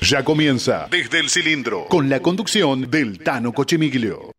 Ya comienza desde el cilindro con la conducción del Tano Cochemiglio.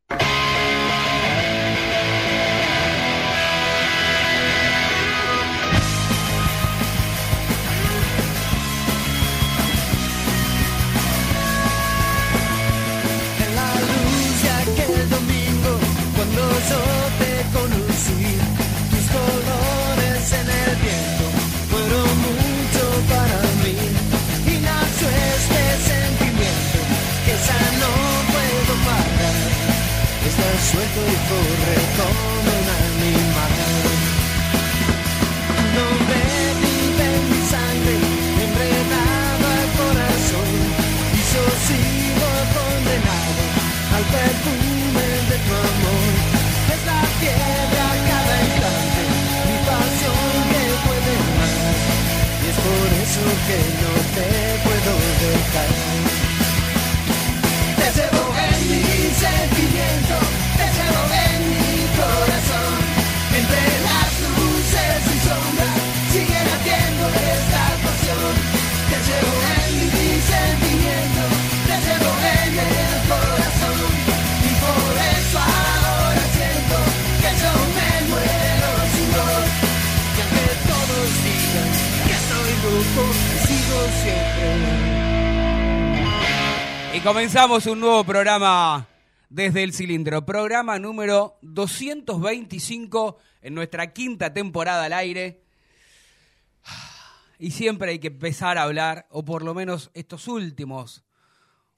Un nuevo programa desde el cilindro, programa número 225 en nuestra quinta temporada al aire. Y siempre hay que empezar a hablar, o por lo menos estos últimos,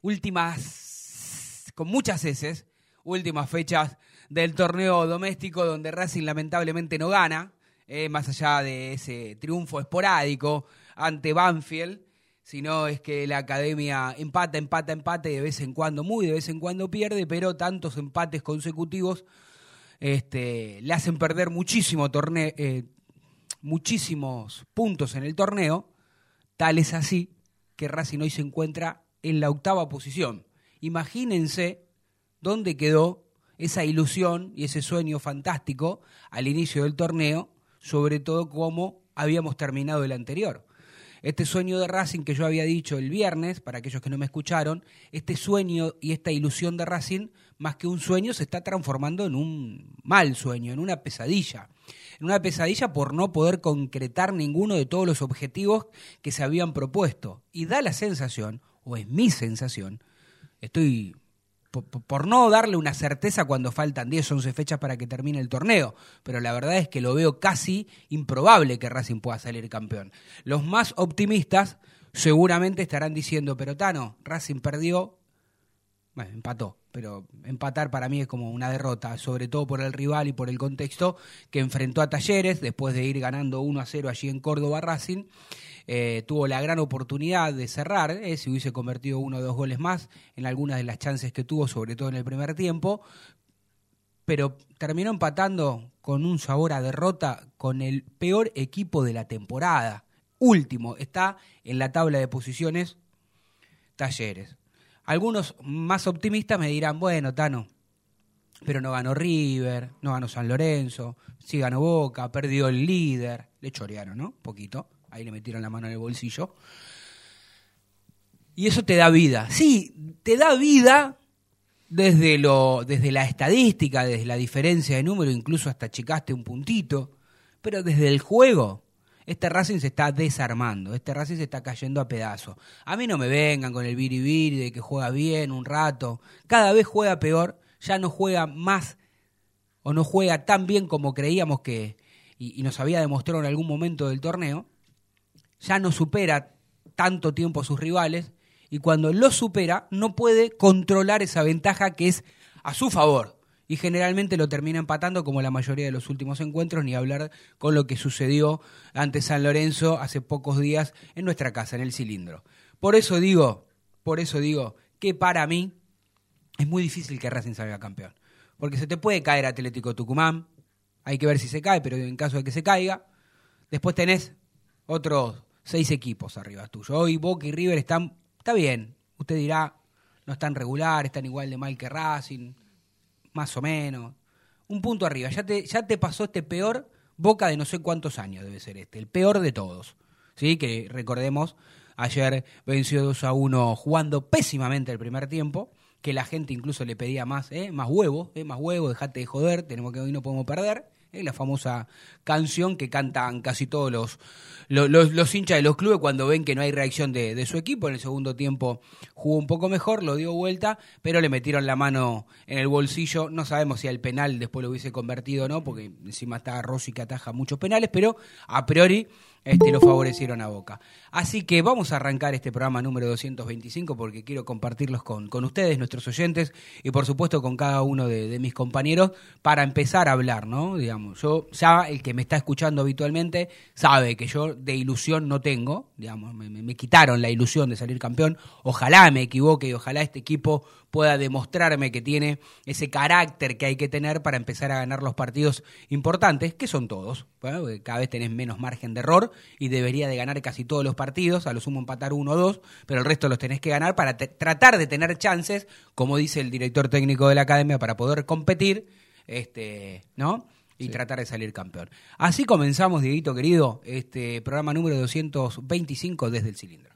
últimas, con muchas heces, últimas fechas del torneo doméstico donde Racing lamentablemente no gana, eh, más allá de ese triunfo esporádico ante Banfield, sino es que la academia empata, empata, empata y de vez en cuando, muy de vez en cuando pierde, pero tantos empates consecutivos este, le hacen perder muchísimo torneo, eh, muchísimos puntos en el torneo, tal es así que Racing hoy se encuentra en la octava posición. Imagínense dónde quedó esa ilusión y ese sueño fantástico al inicio del torneo, sobre todo cómo habíamos terminado el anterior. Este sueño de Racing que yo había dicho el viernes, para aquellos que no me escucharon, este sueño y esta ilusión de Racing, más que un sueño, se está transformando en un mal sueño, en una pesadilla. En una pesadilla por no poder concretar ninguno de todos los objetivos que se habían propuesto. Y da la sensación, o es mi sensación, estoy por, no darle una certeza cuando faltan 10, 11 fechas para que termine el torneo, pero la verdad es que lo veo casi improbable que Racing pueda salir campeón. Los más optimistas seguramente estarán diciendo, pero Tano, Racing perdió, bueno, empató, pero empatar para mí es como una derrota, sobre todo por el rival y por el contexto que enfrentó a Talleres después de ir ganando 1 a 0 allí en Córdoba Racing. Eh, tuvo la gran oportunidad de cerrar, eh, si hubiese convertido uno o dos goles más en algunas de las chances que tuvo, sobre todo en el primer tiempo, pero terminó empatando con un sabor a derrota con el peor equipo de la temporada. Último, está en la tabla de posiciones Talleres. Algunos más optimistas me dirán, bueno, Tano, pero no ganó River, no ganó San Lorenzo, sí ganó Boca, perdió el líder, le chorearon, ¿no? Poquito, ahí le metieron la mano en el bolsillo. Y eso te da vida. Sí, te da vida desde, lo, desde la estadística, desde la diferencia de número, incluso hasta achicaste un puntito, pero desde el juego, este Racing se está desarmando, este Racing se está cayendo a pedazos. A mí no me vengan con el biribiri de que juega bien un rato, cada vez juega peor, ya no juega más o no juega tan bien como creíamos que, y nos había demostrado en algún momento del torneo, ya no supera tanto tiempo a sus rivales, y cuando lo supera no puede controlar esa ventaja que es a su favor. Y generalmente lo termina empatando como la mayoría de los últimos encuentros, ni hablar con lo que sucedió ante San Lorenzo hace pocos días en nuestra casa, en el cilindro. Por eso digo, por eso digo que para mí es muy difícil que Racing salga campeón. Porque se te puede caer Atlético Tucumán, hay que ver si se cae, pero en caso de que se caiga, después tenés otros seis equipos arriba tuyo. Hoy Boca y River están Está bien, usted dirá, no están regular, están igual de mal que Racing, más o menos. Un punto arriba, ya te, ya te pasó este peor boca de no sé cuántos años debe ser este, el peor de todos. ¿Sí? Que recordemos, Ayer venció 2 a 1 jugando pésimamente el primer tiempo, que la gente incluso le pedía más, ¿eh? más huevo, ¿eh? más huevo, dejate de joder, tenemos que hoy no podemos perder. ¿eh? La famosa canción que cantan casi todos los, los, hinchas de los clubes cuando ven que no hay reacción de, de su equipo. En el segundo tiempo jugó un poco mejor, lo dio vuelta, pero le metieron la mano en el bolsillo. No sabemos si al penal después lo hubiese convertido o no, porque encima está Rossi que ataja muchos penales, pero a priori este, lo favorecieron a Boca. Así que vamos a arrancar este programa número 225 porque quiero compartirlos con, con ustedes, nuestros oyentes, y por supuesto con cada uno de, de mis compañeros para empezar a hablar, ¿no? Digamos, yo ya el que me está escuchando habitualmente sabe que yo de ilusión no tengo, digamos, me, me- quitaron la ilusión de salir campeón. Ojalá me equivoque y ojalá este equipo pueda demostrarme que tiene ese carácter que hay que tener para empezar a ganar los partidos importantes, que son todos. Bueno, cada vez tenés menos margen de error y debería de ganar casi todos los partidos, a lo sumo empatar uno o dos, pero el resto los tenés que ganar para tratar de tener chances, como dice el director técnico de la academia, para poder competir, este, ¿no? Y tratar de salir campeón. Así comenzamos, Dieguito querido, este programa número 225 desde el cilindro.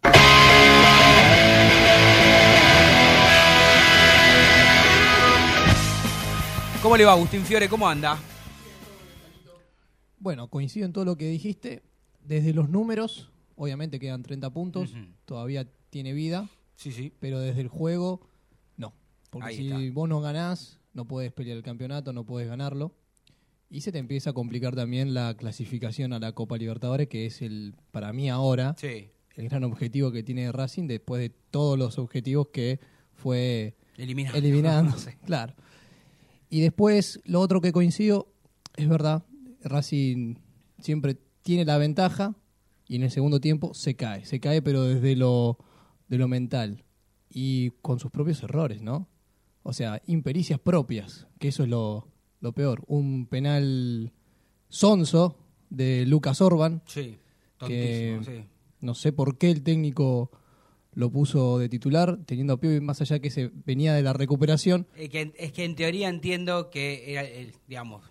¿Cómo le va, Agustín Fiore? ¿Cómo anda? Bueno, coincido en todo lo que dijiste. Desde los números, obviamente quedan 30 puntos, todavía tiene vida, Sí, sí. pero desde el juego, no. Porque Ahí si está. vos no ganás, no puedes pelear el campeonato, no puedes ganarlo. Y se te empieza a complicar también la clasificación a la Copa Libertadores, que es el, para mí ahora, Sí. el gran objetivo que tiene Racing después de todos los objetivos que fue Eliminando. sé. Claro. Y después, lo otro que coincido, es verdad, Racing siempre tiene la ventaja y en el segundo tiempo se cae. Se cae, pero desde lo, de lo mental y con sus propios errores, ¿no? O sea, impericias propias, que eso es lo, lo peor. Un penal sonso de Lucas Orban, Sí. que sí. no sé por qué el técnico lo puso de titular, teniendo a Piovi más allá que se venía de la recuperación. Es que, es que en teoría entiendo que era, el- digamos,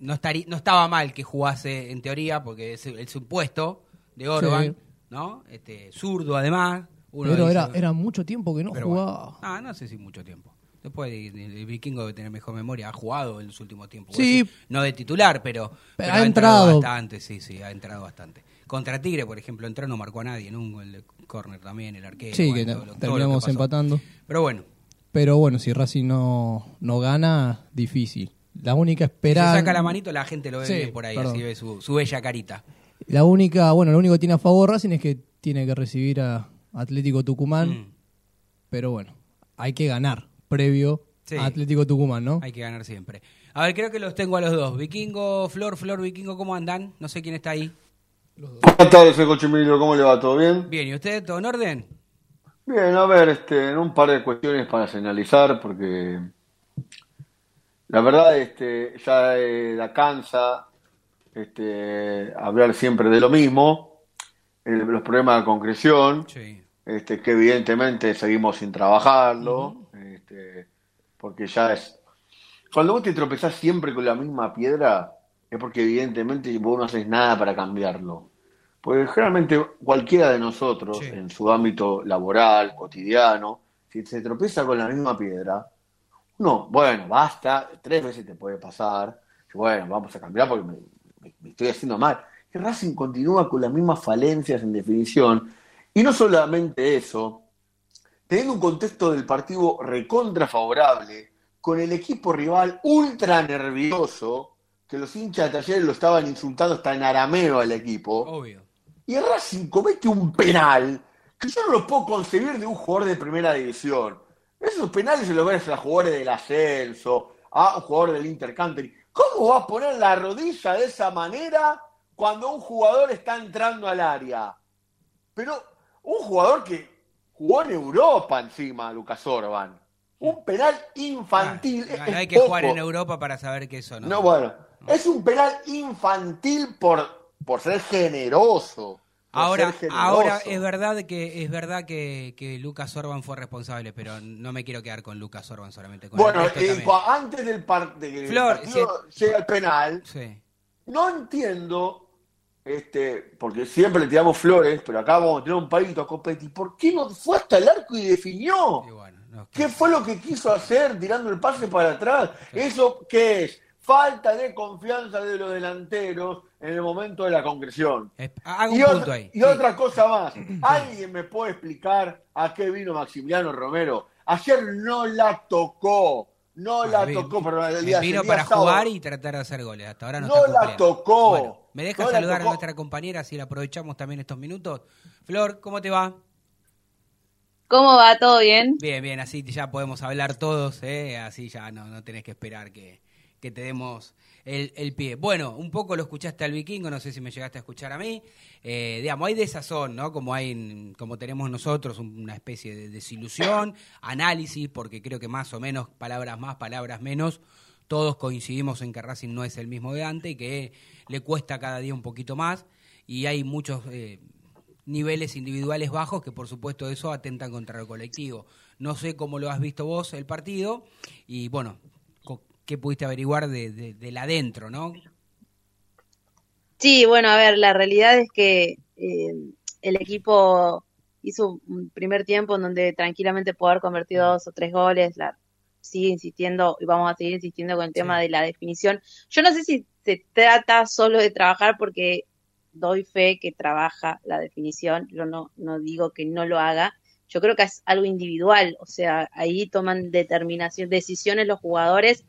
no, estaría, no estaba mal que jugase en teoría, porque es el, supuesto de Orban, Sí. ¿no? Este, zurdo además. Uno pero dice- era, era mucho tiempo que no jugaba. bueno. Ah, no sé si mucho tiempo. Después de- de- el vikingo debe tener mejor memoria, ha jugado en los últimos tiempos. Sí. Decir, No de titular, pero, pero ha entrado. bastante, sí, sí, ha entrado bastante. Contra Tigre, por ejemplo, entró, no marcó a nadie, en un gol de córner también, el arquero. sí, bueno, que todo lo- todo lo que terminamos empatando. Pero bueno, Pero bueno, si Racing no, no gana, difícil. La única Si esperanza. se saca la manito, la gente lo ve Sí, bien por ahí, perdón. así ve su, su bella carita. La única, bueno, lo único que tiene a favor Racing es que tiene que recibir a Atlético Tucumán. Mm, Pero bueno, hay que ganar previo Sí. a Atlético Tucumán, ¿no? Hay que ganar siempre. A ver, creo que los tengo a los dos. Vikingo, Flor, Flor, Vikingo, ¿cómo andan? No sé quién está ahí. Buenas tardes, Cochimilio, ¿cómo le va? ¿Todo bien? Bien, ¿y usted? ¿Todo en orden? Bien, a ver, este, en un par de cuestiones para señalizar, porque la verdad este, ya eh, da cansa este, hablar siempre de lo mismo, el- los problemas de concreción, Sí. este, que evidentemente seguimos sin trabajarlo, porque ya es... Cuando vos te tropezás siempre con la misma piedra, es porque evidentemente vos no haces nada para cambiarlo. Porque generalmente cualquiera de nosotros, Sí. en su ámbito laboral, cotidiano, si se tropieza con la misma piedra, uno, bueno, basta, tres veces te puede pasar, bueno, vamos a cambiar porque me, me- me estoy haciendo mal. Y Racing continúa con las mismas falencias en definición, y no solamente eso, teniendo un contexto del partido recontra favorable, con el equipo rival ultra nervioso, que los hinchas de Talleres lo estaban insultando hasta en arameo al equipo, Obvio. y Racing comete un penal que yo no lo puedo concebir de un jugador de primera división. Esos penales se los ves a jugadores del ascenso, a un jugador del Intercountry. ¿Cómo va a poner la rodilla de esa manera cuando un jugador está entrando al área? Pero un jugador que jugó en Europa encima, Lucas Orban. Un penal infantil. Ah, no hay que poco. jugar en Europa para saber que eso no. No, bueno, es un penal infantil por, por ser generoso. por Ahora, ser generoso. ahora es verdad que es verdad que, que Lucas Orban fue responsable, pero no me quiero quedar con Lucas Orban solamente. Con el Bueno, eh, antes del par- el Flor, partido llega al penal, Sí. no entiendo este, porque siempre le tiramos flores, pero acá vamos a tirar un palito a Copetti. ¿Por qué no fue hasta el arco y definió? Y bueno, no, ¿Qué fue lo que quiso hacer tirando el pase para atrás? ¿Eso qué es? Falta de confianza de los delanteros en el momento de la concreción. Es- haga Y, un otra, punto ahí. y Sí. otra cosa más. ¿Alguien me puede explicar a qué vino Maximiliano Romero? Ayer no la tocó. No la tocó, perdón, el día, Vino el día para sábado. jugar y tratar de hacer goles. Hasta ahora no, No está la tocó. Bueno, ¿Me deja No saludar a nuestra compañera si la aprovechamos también estos minutos? Flor, ¿cómo te va? ¿Cómo va? ¿Todo bien? Bien, bien, así ya podemos hablar todos, ¿eh? así ya no, no tenés que esperar que, que te demos el, el pie. Bueno, un poco lo escuchaste al vikingo, no sé si me llegaste a escuchar a mí. Eh, digamos, hay desazón, ¿no? Como, hay, en- como tenemos nosotros, un- una especie de desilusión, análisis, porque creo que más o menos, palabras más, palabras menos, todos coincidimos en que Racing no es el mismo de antes y que le cuesta cada día un poquito más. Y hay muchos eh, niveles individuales bajos que por supuesto eso atentan contra el colectivo. No sé cómo lo has visto vos el partido y bueno, ¿qué pudiste averiguar de, de, del adentro, no? Sí, bueno, a ver, la realidad es que eh, el equipo hizo un primer tiempo en donde tranquilamente pudo haber convertido dos o tres goles. La, sigue insistiendo y vamos a seguir insistiendo con el tema Sí. de la definición. Yo no sé si se trata solo de trabajar porque doy fe que trabaja la definición. Yo no, no digo que no lo haga. Yo creo que es algo individual, o sea, ahí toman determinación, decisiones los jugadores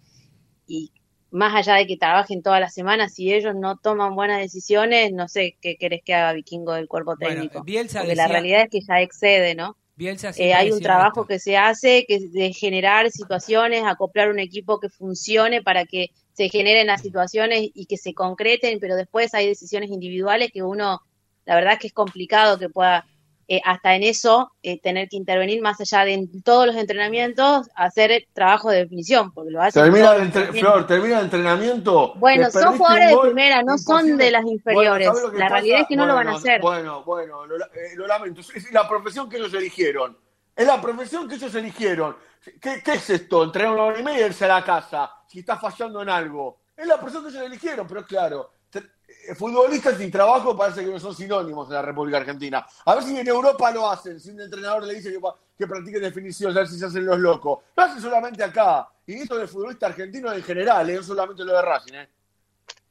y más allá de que trabajen todas las semanas, si ellos no toman buenas decisiones, no sé qué querés que haga Vikingo del cuerpo Bueno, técnico. Bielsa Porque la realidad es que ya excede, ¿no? Bielsa Eh, hay un trabajo esto. que se hace que es de generar situaciones, acoplar un equipo que funcione para que se generen las situaciones y que se concreten, pero después hay decisiones individuales que uno, la verdad es que es complicado que pueda eh, hasta en eso eh, tener que intervenir más allá de en todos los entrenamientos, hacer trabajo de definición, porque lo hacen Termina el entre-. Flor, termina el entrenamiento. Bueno, son jugadores de primera, no son de las inferiores. ¿sabes lo que La pasa? realidad es que no lo van a hacer. Bueno, bueno, lo, eh, lo lamento. Es la profesión que ellos eligieron. Es la profesión que ellos eligieron. ¿Qué, qué es esto? Entrenar una hora y media y irse a la casa si está fallando en algo. Es la profesión que ellos eligieron, pero claro, futbolistas y trabajo parece que no son sinónimos en la República Argentina. A ver si en Europa lo hacen, si un entrenador le dice que, que practiquen definición, a ver si se hacen los locos. Lo hacen solamente acá. Y eso del futbolista argentino en general, eh, no solamente lo de Racing. ¿eh?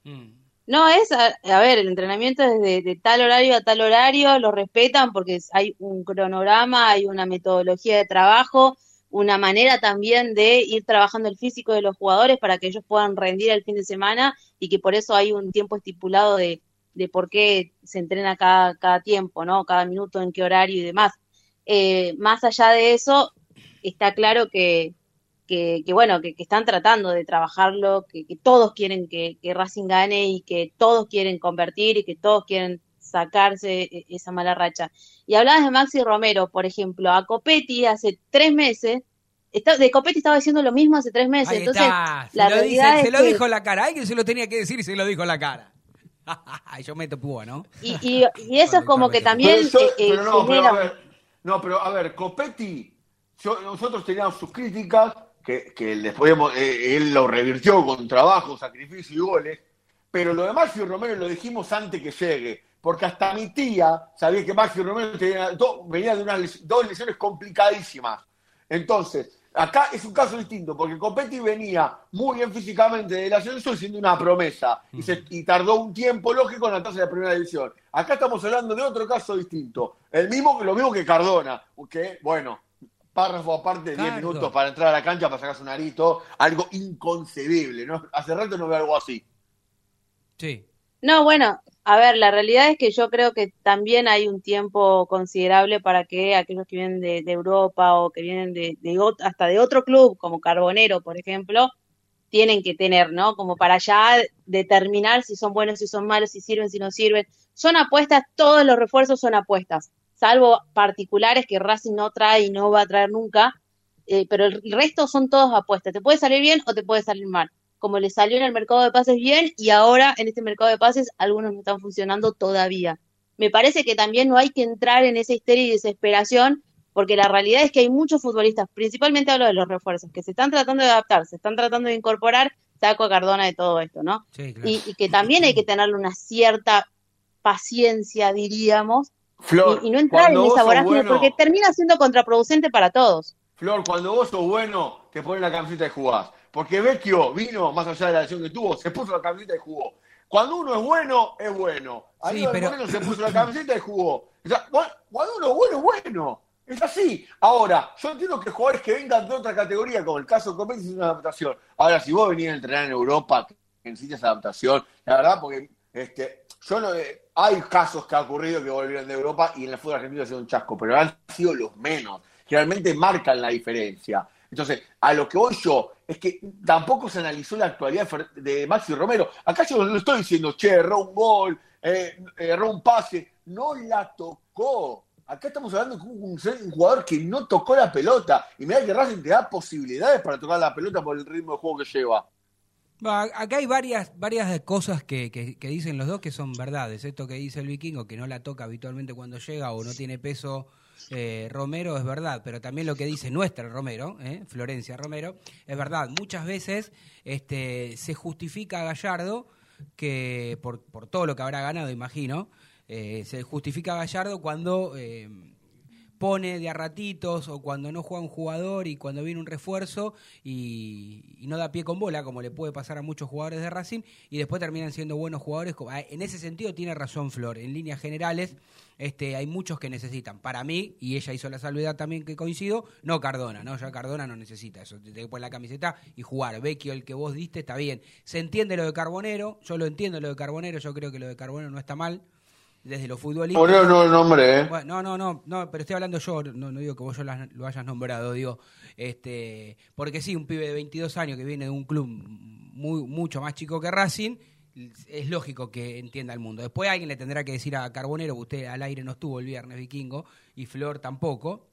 Mm. No, es, a, a ver, el entrenamiento es de, de tal horario a tal horario, lo respetan porque hay un cronograma, hay una metodología de trabajo, una manera también de ir trabajando el físico de los jugadores para que ellos puedan rendir el fin de semana y que por eso hay un tiempo estipulado de, de por qué se entrena cada, cada tiempo, ¿no? Cada minuto, en qué horario y demás. Eh, más allá de eso, está claro que, que, que bueno, que, que están tratando de trabajarlo, que, todos quieren que Racing gane y que todos quieren convertir y que todos quieren sacarse e- esa mala racha. Y hablabas de Maxi Romero, por ejemplo, a Copetti hace tres meses, está, de Copetti estaba diciendo lo mismo hace tres meses, Ahí entonces está, se la lo, dice- realidad se es lo que- dijo en la cara, alguien se lo tenía que decir y se lo dijo en la cara. Yo meto púa, ¿no? y, y, y eso es como que también Pero, eh, eh, pero no, pero a ver, no, pero a ver, Copetti, yo- nosotros teníamos sus críticas, que, que les podíamos, eh, él lo revirtió con trabajo, sacrificio y goles, pero lo de Maxi Romero lo dijimos antes que llegue, porque hasta mi tía sabía que Maxi Romero tenía do- venía de unas les- dos lesiones complicadísimas. Entonces, acá es un caso distinto, porque Copetti venía muy bien físicamente del ascenso siendo una promesa, y, se- y tardó un tiempo lógico en adaptarse a la primera división. Acá estamos hablando de otro caso distinto, el mismo, lo mismo que Cardona, que, bueno, párrafo aparte de 10 Cardo. minutos para entrar a la cancha para sacarse un arito, algo inconcebible, ¿no? Hace rato no veo algo así. Sí. No, bueno, a ver, la realidad es que yo creo que también hay un tiempo considerable para que aquellos que vienen de, Europa o que vienen de, de hasta de otro club, como Carbonero, por ejemplo, tienen que tener, ¿no? Como para ya determinar si son buenos, si son malos, si sirven, si no sirven. Son apuestas, todos los refuerzos son apuestas, salvo particulares que Racing no trae y no va a traer nunca, eh, pero el resto son todos apuestas. Te puede salir bien o te puede salir mal como le salió en el mercado de pases bien y ahora en este mercado de pases algunos no están funcionando todavía. Me parece que también no hay que entrar en esa histeria y desesperación porque la realidad es que hay muchos futbolistas, principalmente hablo de los refuerzos, que se están tratando de adaptar, se están tratando de incorporar, saco a Cardona de todo esto, ¿no? Sí, claro. Y, y que también hay que tenerle una cierta paciencia, diríamos, Flor, y, y no entrar en esa vorágine bueno- porque termina siendo contraproducente para todos. Flor, cuando vos sos bueno, te pones la camiseta y jugás. Porque Vecchio vino, más allá de la lesión que tuvo, se puso la camiseta y jugó. Cuando uno es bueno, es bueno. Ahí Sí, pero- Moreno se puso la camiseta y jugó. O sea, cu- cuando uno es bueno, es bueno. Es así. Ahora, yo entiendo que jugadores que vengan de otra categoría, como el caso de Copete, es una adaptación. Ahora, si vos venís a entrenar en Europa, que necesitas adaptación, la verdad, porque este, yo no, eh, hay casos que ha ocurrido que volvieron de Europa y en el fútbol argentino ha sido un chasco, pero han sido los menos, realmente marcan la diferencia. Entonces, a lo que voy yo es que tampoco se analizó la actualidad de Maxi Romero. Acá yo no estoy diciendo, che, erró un gol, eh, erró un pase. No la tocó. Acá estamos hablando de un, un jugador que no tocó la pelota. Y mira que Racing te da posibilidades para tocar la pelota por el ritmo de juego que lleva. Va, Acá hay varias, varias cosas que, que- que dicen los dos que son verdades. Esto que dice el vikingo, que no la toca habitualmente cuando llega o no tiene peso eh, Romero, es verdad. Pero también lo que dice nuestra Romero, eh, Florencia Romero, es verdad. Muchas veces este, se justifica a Gallardo que por, todo lo que habrá ganado, imagino, eh, se justifica a Gallardo cuando eh, pone de a ratitos o cuando no juega un jugador y cuando viene un refuerzo y, y no da pie con bola, como le puede pasar a muchos jugadores de Racing, y después terminan siendo buenos jugadores. ah, En ese sentido tiene razón Flor. En líneas generales este, hay muchos que necesitan. Para mí, y ella hizo la salvedad también que coincido, no Cardona, ¿no? Ya Cardona no necesita eso. Te que poner la camiseta y jugar. Vecchio, el que vos diste, está bien. Se entiende lo de Carbonero, yo lo entiendo lo de Carbonero, yo creo que lo de Carbonero no está mal desde lo futbolístico. Por eso no el nombre, ¿eh? Bueno, no, no, no, no, pero estoy hablando yo, no, no digo que vos yo las- lo hayas nombrado, digo, este, porque sí, un pibe de 22 años que viene de un club muy, mucho más chico que Racing, es lógico que entienda el mundo. Después alguien le tendrá que decir a Carbonero, usted al aire no estuvo el viernes vikingo, y Flor tampoco,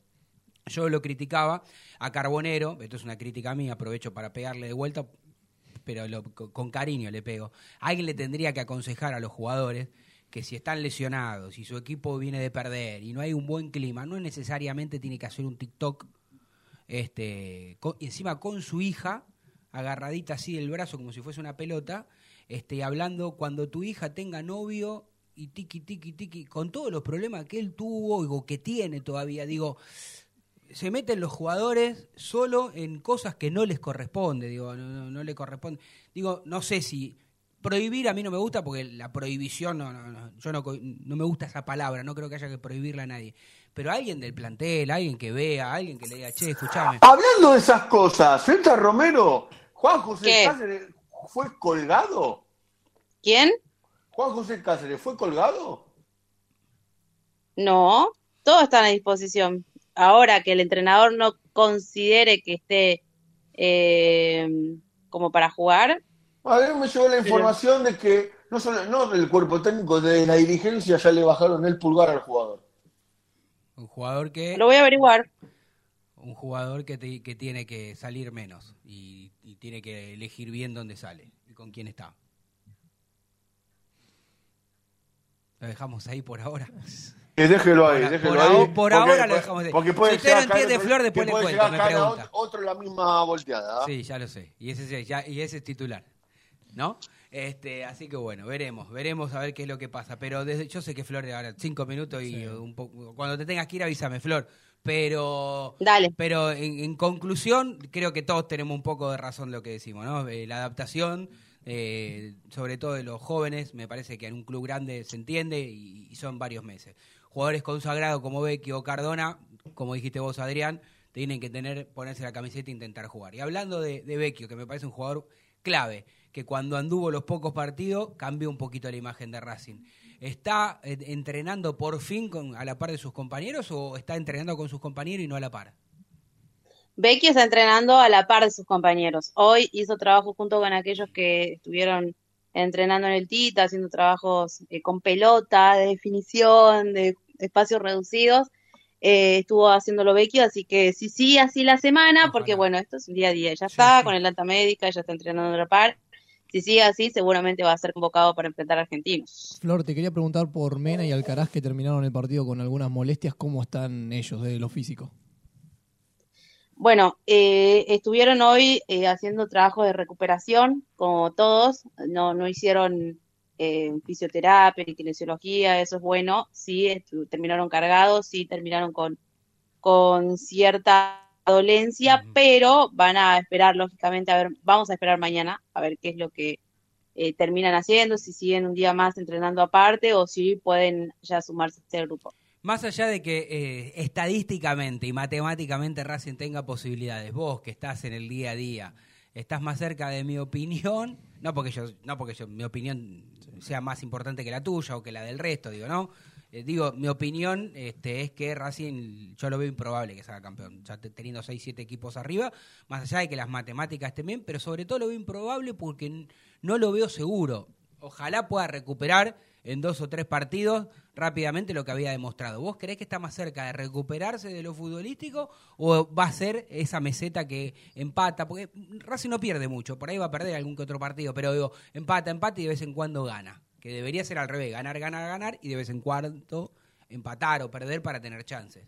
yo lo criticaba a Carbonero, esto es una crítica mía, aprovecho para pegarle de vuelta, pero lo- con cariño le pego. Alguien le tendría que aconsejar a los jugadores que si están lesionados, si su equipo viene de perder y no hay un buen clima, no necesariamente tiene que hacer un TikTok, este, con- encima con su hija, agarradita así del brazo como si fuese una pelota, este, hablando cuando tu hija tenga novio y tiki, tiki, tiki, con todos los problemas que él tuvo o que tiene todavía, digo, se meten los jugadores solo en cosas que no les corresponde, digo, no, no, no le corresponde. Digo, no sé si prohibir a mí no me gusta porque la prohibición, no, no, no, yo no, no me gusta esa palabra, no creo que haya que prohibirla a nadie. Pero alguien del plantel, alguien que vea, alguien que le diga, che, escuchame. Hablando de esas cosas, Celta Romero, Juan José fue colgado. ¿Quién? Juan José Cáceres fue colgado. No, todos están a disposición. Ahora que el entrenador no considere que esté eh, como para jugar, A ver, me llegó la información de que no solo no del cuerpo técnico, de la dirigencia ya le bajaron el pulgar al jugador. Un jugador que lo voy a averiguar. un jugador que, te- que tiene que salir menos y tiene que elegir bien dónde sale y con quién está. Lo dejamos ahí por ahora. Eh, déjelo ahí, déjelo por ahí. por ahora lo dejamos ahí. Porque puede Si usted no entiende, otro- Flor, después que le cuento, me pregunta. otro la misma volteada. Sí, ya lo sé. Y ese, es- ya- y ese es titular. ¿No? Este, así que bueno, veremos, veremos a ver qué es lo que pasa. Pero desde, yo sé que Flor, ahora cinco minutos y un poco. Cuando te tengas que ir, avísame, Flor. Pero. Dale. Pero en, en conclusión, creo que todos tenemos un poco de razón lo que decimos, ¿no? Eh, la adaptación, eh, sobre todo de los jóvenes, me parece que en un club grande se entiende y, y son varios meses. Jugadores consagrados como Vecchio o Cardona, como dijiste vos, Adrián, tienen que tener, ponerse la camiseta e intentar jugar. Y hablando de, de Vecchio, que me parece un jugador clave, que cuando anduvo los pocos partidos cambió un poquito la imagen de Racing. ¿Está eh, entrenando por fin con, a la par de sus compañeros o está entrenando con sus compañeros y no a la par? Becky está entrenando a la par de sus compañeros. Hoy hizo trabajo junto con aquellos que estuvieron entrenando en el Tita, haciendo trabajos eh, con pelota, de definición, de espacios reducidos. Eh, estuvo haciéndolo Becky, así que sí, sí, así la semana, porque bueno, esto es un día a día. Sí, está sí. con el alta médica, ya está entrenando a la par. Si sigue así, seguramente va a ser convocado para enfrentar a Argentinos. Flor, te quería preguntar por Mena y Alcaraz que terminaron el partido con algunas molestias, ¿cómo están ellos de lo físico? Bueno, eh, estuvieron hoy eh, haciendo trabajo de recuperación, como todos, no, no hicieron eh, fisioterapia y kinesiología, eso es bueno, sí terminaron cargados, sí terminaron con, con cierta dolencia, pero van a esperar, lógicamente, a ver, vamos a esperar mañana, a ver qué es lo que eh, terminan haciendo, si siguen un día más entrenando aparte o si pueden ya sumarse a este grupo. Más allá de que eh, estadísticamente y matemáticamente Racing tenga posibilidades, vos que estás en el día a día, estás más cerca de mi opinión, no porque yo, no porque yo, mi opinión sea más importante que la tuya o que la del resto, digo, ¿no? Eh, digo, mi opinión este, es que Racing, yo lo veo improbable que salga campeón, ya te- teniendo 6, 7 equipos arriba, más allá de que las matemáticas estén bien, pero sobre todo lo veo improbable porque no lo veo seguro. Ojalá pueda recuperar en dos o tres partidos rápidamente lo que había demostrado. ¿Vos creés que está más cerca de recuperarse de lo futbolístico o va a ser esa meseta que empata? Porque Racing no pierde mucho, por ahí va a perder algún que otro partido, pero digo, empata, empata y de vez en cuando gana. Que debería ser al revés, ganar, ganar, ganar y de vez en cuando empatar o perder para tener chances.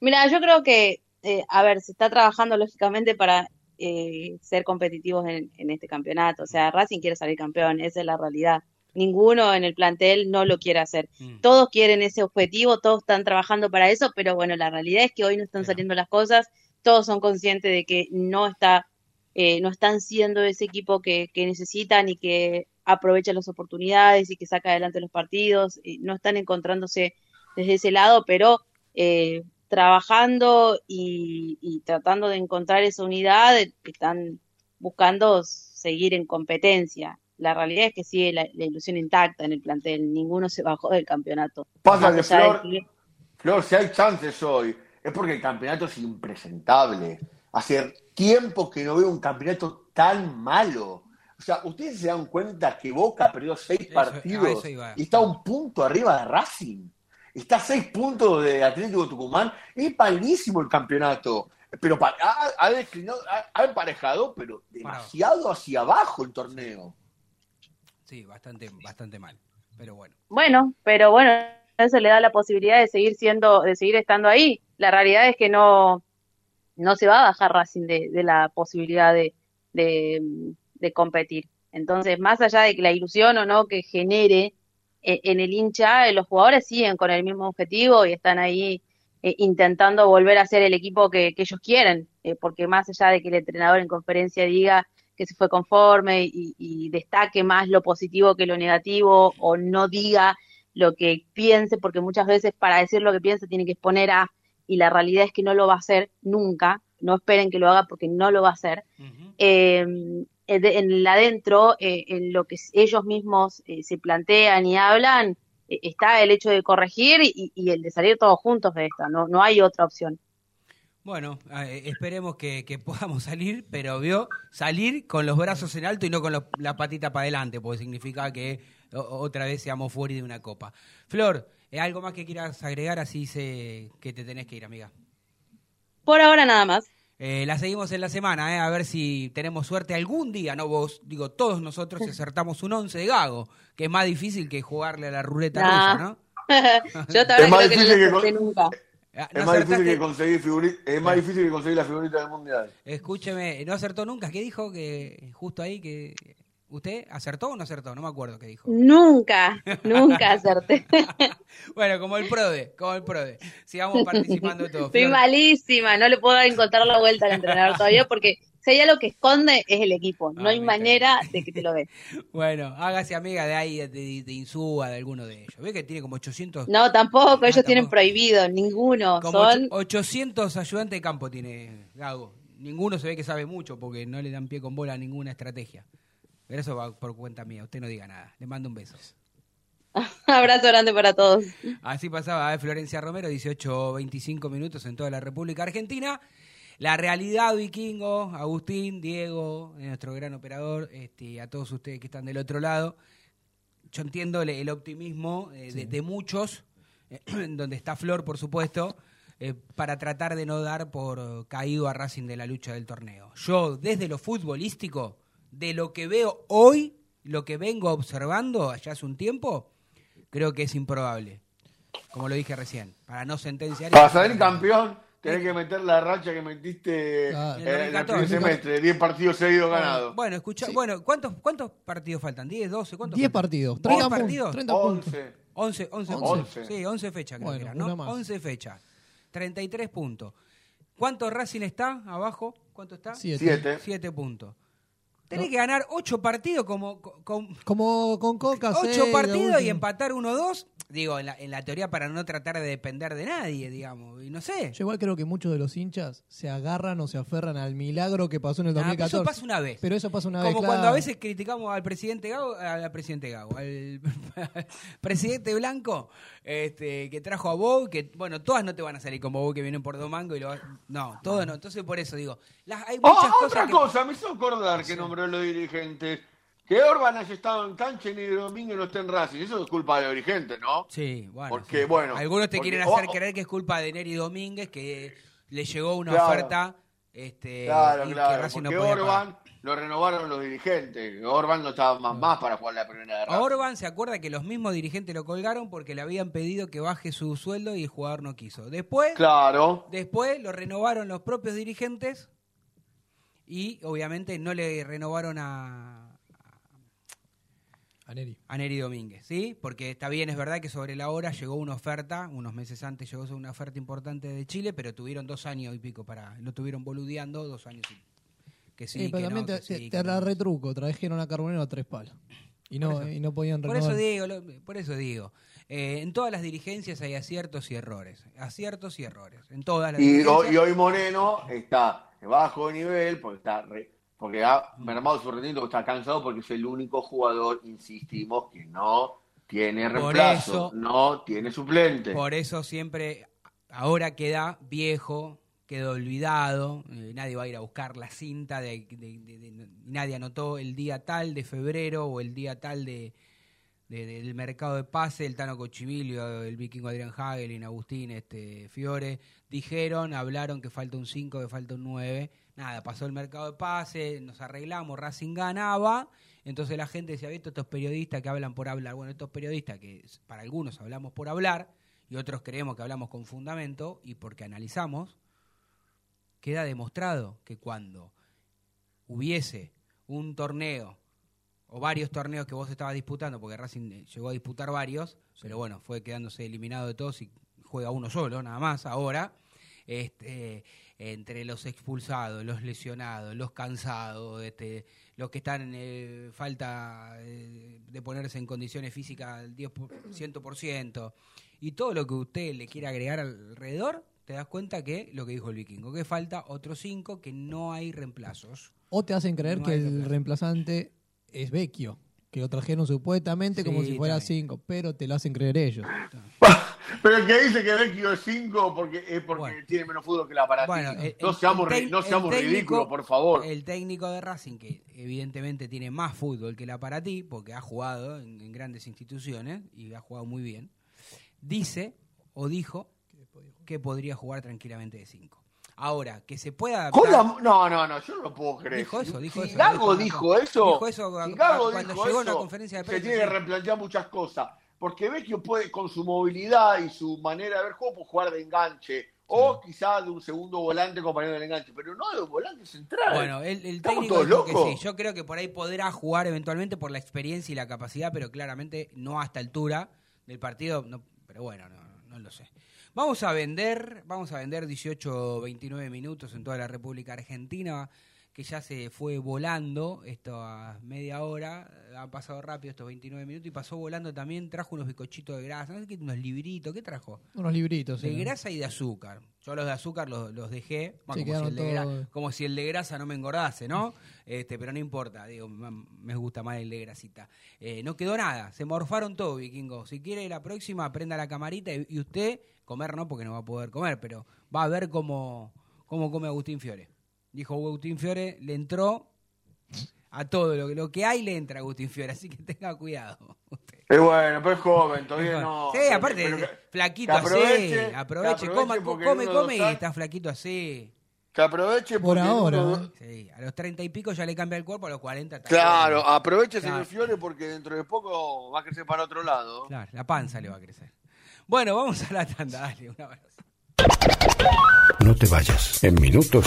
Mira, yo creo que, eh, a ver, se está trabajando lógicamente para eh, ser competitivos en, en este campeonato. O sea, Racing quiere salir campeón, esa es la realidad. Ninguno en el plantel no lo quiere hacer. Mm. Todos quieren ese objetivo, todos están trabajando para eso, pero bueno, la realidad es que hoy no están Claro. saliendo las cosas, todos son conscientes de que no está, eh, no están siendo ese equipo que, que necesitan y que aprovecha las oportunidades y que saca adelante los partidos, y no están encontrándose desde ese lado, pero eh, trabajando y, y tratando de encontrar esa unidad, están buscando seguir en competencia. La realidad es que sigue la, la ilusión intacta en el plantel, ninguno se bajó del campeonato. Pasa de Flor, Flor, si hay chances hoy, es porque el campeonato es impresentable. Hace tiempo que no veo un campeonato tan malo. O sea, ustedes se dan cuenta que Boca perdió seis partidos eso y está a un punto arriba de Racing. Está a seis puntos de Atlético Tucumán. Es malísimo el campeonato. Pero ha, ha declinado, ha, ha emparejado, pero demasiado hacia abajo el torneo. Sí, bastante, bastante mal. Pero bueno. Bueno, pero bueno, eso le da la posibilidad de seguir siendo, de seguir estando ahí. La realidad es que no, no se va a bajar Racing de, de la posibilidad de, de, de competir. Entonces, más allá de que la ilusión o no que genere eh, en el hincha, eh, los jugadores siguen con el mismo objetivo y están ahí eh, intentando volver a ser el equipo que, que ellos quieren, eh, porque más allá de que el entrenador en conferencia diga que se fue conforme y, y destaque más lo positivo que lo negativo o no diga lo que piense, porque muchas veces para decir lo que piensa tiene que exponer a, y la realidad es que no lo va a hacer nunca, no esperen que lo haga porque no lo va a hacer. Eh, en de- en el adentro, eh, en lo que ellos mismos eh, se plantean y hablan, eh, está el hecho de corregir y, y el de salir todos juntos de esta, no, no hay otra opción. Bueno, eh, esperemos que, que podamos salir, pero vio salir con los brazos en alto y no con los- la patita para adelante, porque significa que o- otra vez seamos fuera de una copa. Flor, ¿eh, ¿algo más que quieras agregar? Así sé que te tenés que ir, amiga. Por ahora nada más. Eh, la seguimos en la semana, ¿eh? a ver si tenemos suerte algún día, no vos, digo todos nosotros, si acertamos un once de gago, que es más difícil que jugarle a la ruleta Nah. rusa, ¿no? Yo más creo que no difícil lo que acerté con- nunca. Ah, Es ¿no más difícil que conseguir figuri- es más difícil que conseguir la figurita del mundial. Escúcheme, no acertó nunca. ¿Qué dijo que justo ahí que usted acertó o no acertó? No me acuerdo qué dijo. Nunca, nunca acerté. bueno, como el PRODE, como el PRODE. Sigamos participando todos. Estoy Flor, malísima, no le puedo encontrar la vuelta al entrenador todavía porque si hay algo que esconde es el equipo, no Ah, hay manera de que te lo dé. Bueno, hágase amiga de ahí, de, de, de Insúa, de alguno de ellos. Ve que tiene como 800... No, tampoco, ellos tienen prohibido, ninguno, Como son ocho- 800 ayudantes de campo tiene Gago. Ninguno se ve que sabe mucho porque no le dan pie con bola a ninguna estrategia. Pero eso va por cuenta mía, usted no diga nada. Le mando un beso. abrazo grande para todos. Así pasaba ¿eh? Florencia Romero, 18 25 minutos en toda la República Argentina. La realidad, Vikingo, Agustín, Diego, eh, nuestro gran operador, este, a todos ustedes que están del otro lado. Yo entiendo el, el optimismo eh, de, de muchos, eh, donde está Flor, por supuesto, eh, para tratar de no dar por caído a Racing de la lucha del torneo. Yo, desde lo futbolístico, de lo que veo hoy, lo que vengo observando allá hace un tiempo, creo que es improbable. Como lo dije recién, para no sentenciar. Para salir campeón, tenés que meter la racha que metiste eh, en el 2014. primer semestre, 10 partidos seguidos ganados. Bueno, escucha, Sí. bueno, ¿cuántos, ¿cuántos partidos faltan? ¿10, 12? ¿Cuántos 10 faltan? partidos, 10 30 puntos. partidos. 30 puntos. 11. 11, 11, 11. Sí, 11 fechas creo Bueno, que eran, ¿no? una más. 11 fechas. 33 puntos. ¿Cuánto Racing está abajo? ¿Cuánto está? Siete. 7. 7 puntos. Tenés que ganar 8 partidos como con, Como con Coca. seis, 8 la partidos y empatar 1-2. Digo, en la, en la teoría para no tratar de depender de nadie, digamos. Y no sé. Yo igual creo que muchos de los hinchas se agarran o se aferran al milagro que pasó en el Ah, pero 2014. eso pasa una vez. Pero eso pasa una Como vez, cuando claro. a veces criticamos al presidente Gago, al presidente Gago, al presidente Blanco, este, que trajo a Bow, que bueno, todas no te van a salir con Bow que vienen por Domango y lo no, todo no. Entonces por eso digo, las, hay Oh, muchas cosas otra que- cosa, me hizo acordar que nombró los dirigentes. Que Orban haya estado en cancha y ni Domínguez no esté en Racing. Eso es culpa de los dirigentes, ¿no? Sí, bueno. Porque, sí. bueno, Algunos te porque- quieren hacer oh, creer que es culpa de Neri Domínguez, que le llegó una Claro. oferta este, Claro, y que claro. Racing no podía pagar. Orban lo renovaron los dirigentes. Orban no estaba más, más para jugar la primera de A Racing. Orban se acuerda que los mismos dirigentes lo colgaron porque le habían pedido que baje su sueldo y el jugador no quiso. Después, Claro. después lo renovaron los propios dirigentes y obviamente no le renovaron a, A Neri. a Neri Domínguez, ¿sí? Porque está bien, es verdad que sobre la hora llegó una oferta, unos meses antes llegó una oferta importante de Chile, pero tuvieron dos años y pico para, lo tuvieron boludeando dos años y- que sí, Sí, pero que también no, te, que sí, te- que te no. retruco. Trajeron a Carbonero a tres palos. Y no, y no podían Por renovar. eso digo, lo- por eso digo, eh, en todas las dirigencias hay aciertos y errores, aciertos y errores, en todas las Y, hoy Moreno está de bajo nivel porque está re- porque ha mermado su rendimiento, porque está cansado porque es el único jugador, insistimos, que no tiene Por reemplazo, eso- no tiene suplente. Por eso siempre, ahora queda viejo, queda olvidado, eh, nadie va a ir a buscar la cinta, de, nadie anotó el día tal de febrero o el día tal de, de- del mercado de pase, el Tano Cochivilio, el vikingo Adrián Hagelin, Agustín este, Fiore, dijeron, hablaron que falta un 5, que falta un 9. Nada, pasó el mercado de pase, nos arreglamos, Racing ganaba. Entonces la gente decía, "Esto, estos periodistas que hablan por hablar. Bueno, estos periodistas que para algunos hablamos por hablar y otros creemos que hablamos con fundamento y porque analizamos, queda demostrado que cuando hubiese un torneo o varios torneos que vos estabas disputando, porque Racing eh, llegó a disputar varios, pero bueno, fue quedándose eliminado de todos y juega uno solo, nada más ahora. Este, entre los expulsados, los lesionados, los cansados, este, los que están en eh, falta eh, de ponerse en condiciones físicas al 10%, por- 100%, y todo lo que usted le quiera agregar alrededor, te das cuenta que lo que dijo el vikingo, que falta otros cinco, que no hay reemplazos. O te hacen creer No que el reemplazante es Vecchio, que lo trajeron supuestamente como si fuera. 5, pero te lo hacen creer ellos. Pero el que dice que Vecchio es 5 porque, es porque Bueno. tiene menos fútbol que la para Bueno, el- no seamos, el no seamos técnico- ridículos, por favor. El técnico de Racing, que evidentemente tiene más fútbol que la para ti, porque ha jugado en, en grandes instituciones y ha jugado muy bien, dice o dijo que podría jugar tranquilamente de 5. Ahora, que se pueda. No, no, no, yo no lo puedo creer. Dijo eso, dijo si eso, Gago dijo- dijo eso, dijo eso si cu- Gago cuando dijo llegó a una conferencia de se prensa, tiene que replantear muchas cosas. Porque Vecchio puede, con su movilidad y su manera de ver juego, puede jugar de enganche. O quizás de un segundo volante compañero del enganche, pero no de un volante central. Bueno, el, el ¿Estamos técnico dijo que sí. Yo creo que por ahí podrá jugar eventualmente por la experiencia y la capacidad, pero claramente no a esta altura del partido. No, pero bueno, no, no lo sé. Vamos a vender, vamos a vender 18 29 minutos en toda la República Argentina, que ya se fue volando esto a media hora, ha pasado rápido estos 29 minutos y pasó volando también, trajo unos bizcochitos de grasa, no sé qué, unos libritos, ¿qué trajo? Unos libritos. De grasa y de azúcar. Yo los de azúcar los, los dejé, bueno, Sí, como, si el de gra- todos- como si el de grasa no me engordase, ¿no? Este, pero no importa, digo, me gusta más el de grasita. Eh, no quedó nada, se morfaron todo, vikingo. Si quiere la próxima, prenda la camarita y, y usted, comer no, porque no va a poder comer, pero va a ver cómo, cómo come Agustín Fiore. Dijo Agustín Fiore, le entró a todo, lo, que- lo que hay le entra a Agustín Fiore, así que tenga cuidado. usted. Es bueno, pero es joven, todavía no. Sí, aparte, pero flaquito que así, aproveche, coma, come, come y dos años- está flaquito así. Que aproveche Por ahora, uno-. Sí, a los treinta y pico ya le cambia el cuerpo, a los 40 está Claro, bien. aproveche, Claro. señor Fiore, porque dentro de poco va a crecer para otro lado. Claro, la panza le va a crecer. Bueno, vamos a la tanda, dale, un abrazo. No te vayas. En minutos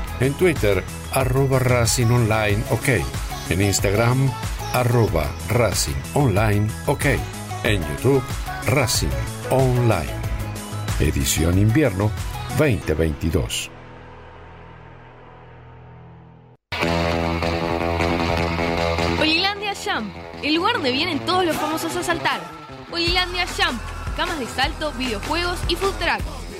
En Twitter, arroba Racing Online OK. En Instagram, arroba Racing Online OK. En YouTube, Racing Online. Edición Invierno 2022. Olilandia Jump, el lugar donde vienen todos los famosos a saltar. Olilandia Jump, camas de salto, videojuegos y food truck.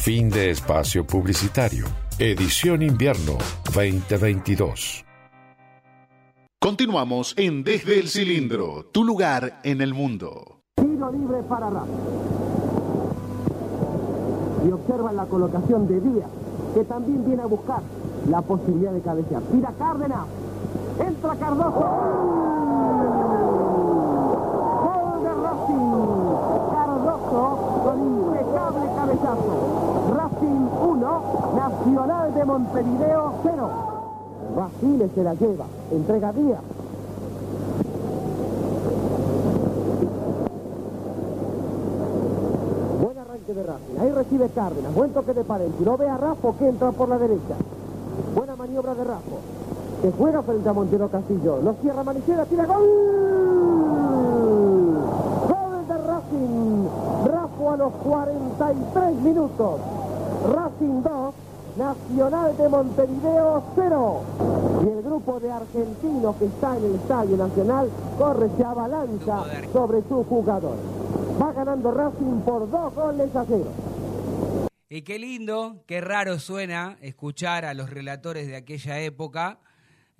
Fin de espacio publicitario. Edición invierno 2022. Continuamos en Desde el Cilindro, tu lugar en el mundo. Tiro libre para Racing. Y observan la colocación de Díaz, que también viene a buscar la posibilidad de cabecear. Tira Cárdenas. Entra Cardoso. Gol de Racing. Cardoso con impecable cabezazo. Racing 1, Nacional de Montevideo 0. Basile se la lleva. Entrega Díaz. Buen arranque de Racing. Ahí recibe Cárdenas. Buen toque de Paredes. Lo ve a Rafo que entra por la derecha. Buena maniobra de Rafo. Que juega frente a Montero Castillo. Lo cierra Manicera. Tira gol. Gol de Racing. Rafo los 43 minutos. Racing 2, Nacional de Montevideo 0. Y el grupo de argentinos que está en el Estadio Nacional corre, se avalancha sobre sus jugadores. Va ganando Racing por dos goles a cero. Y qué lindo, qué raro suena escuchar a los relatores de aquella época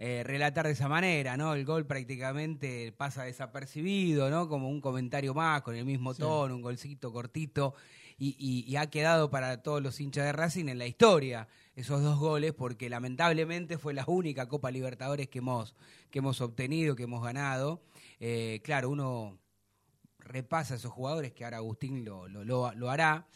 eh, relatar de esa manera, ¿no? El gol prácticamente pasa desapercibido, ¿no? Como un comentario más, con el mismo tono, un golcito cortito, y, y- y ha quedado para todos los hinchas de Racing en la historia esos dos goles, porque lamentablemente fue la única Copa Libertadores que hemos, que hemos obtenido, que hemos ganado. Eh, claro, uno repasa a esos jugadores, que ahora Agustín lo, lo, lo- lo hará.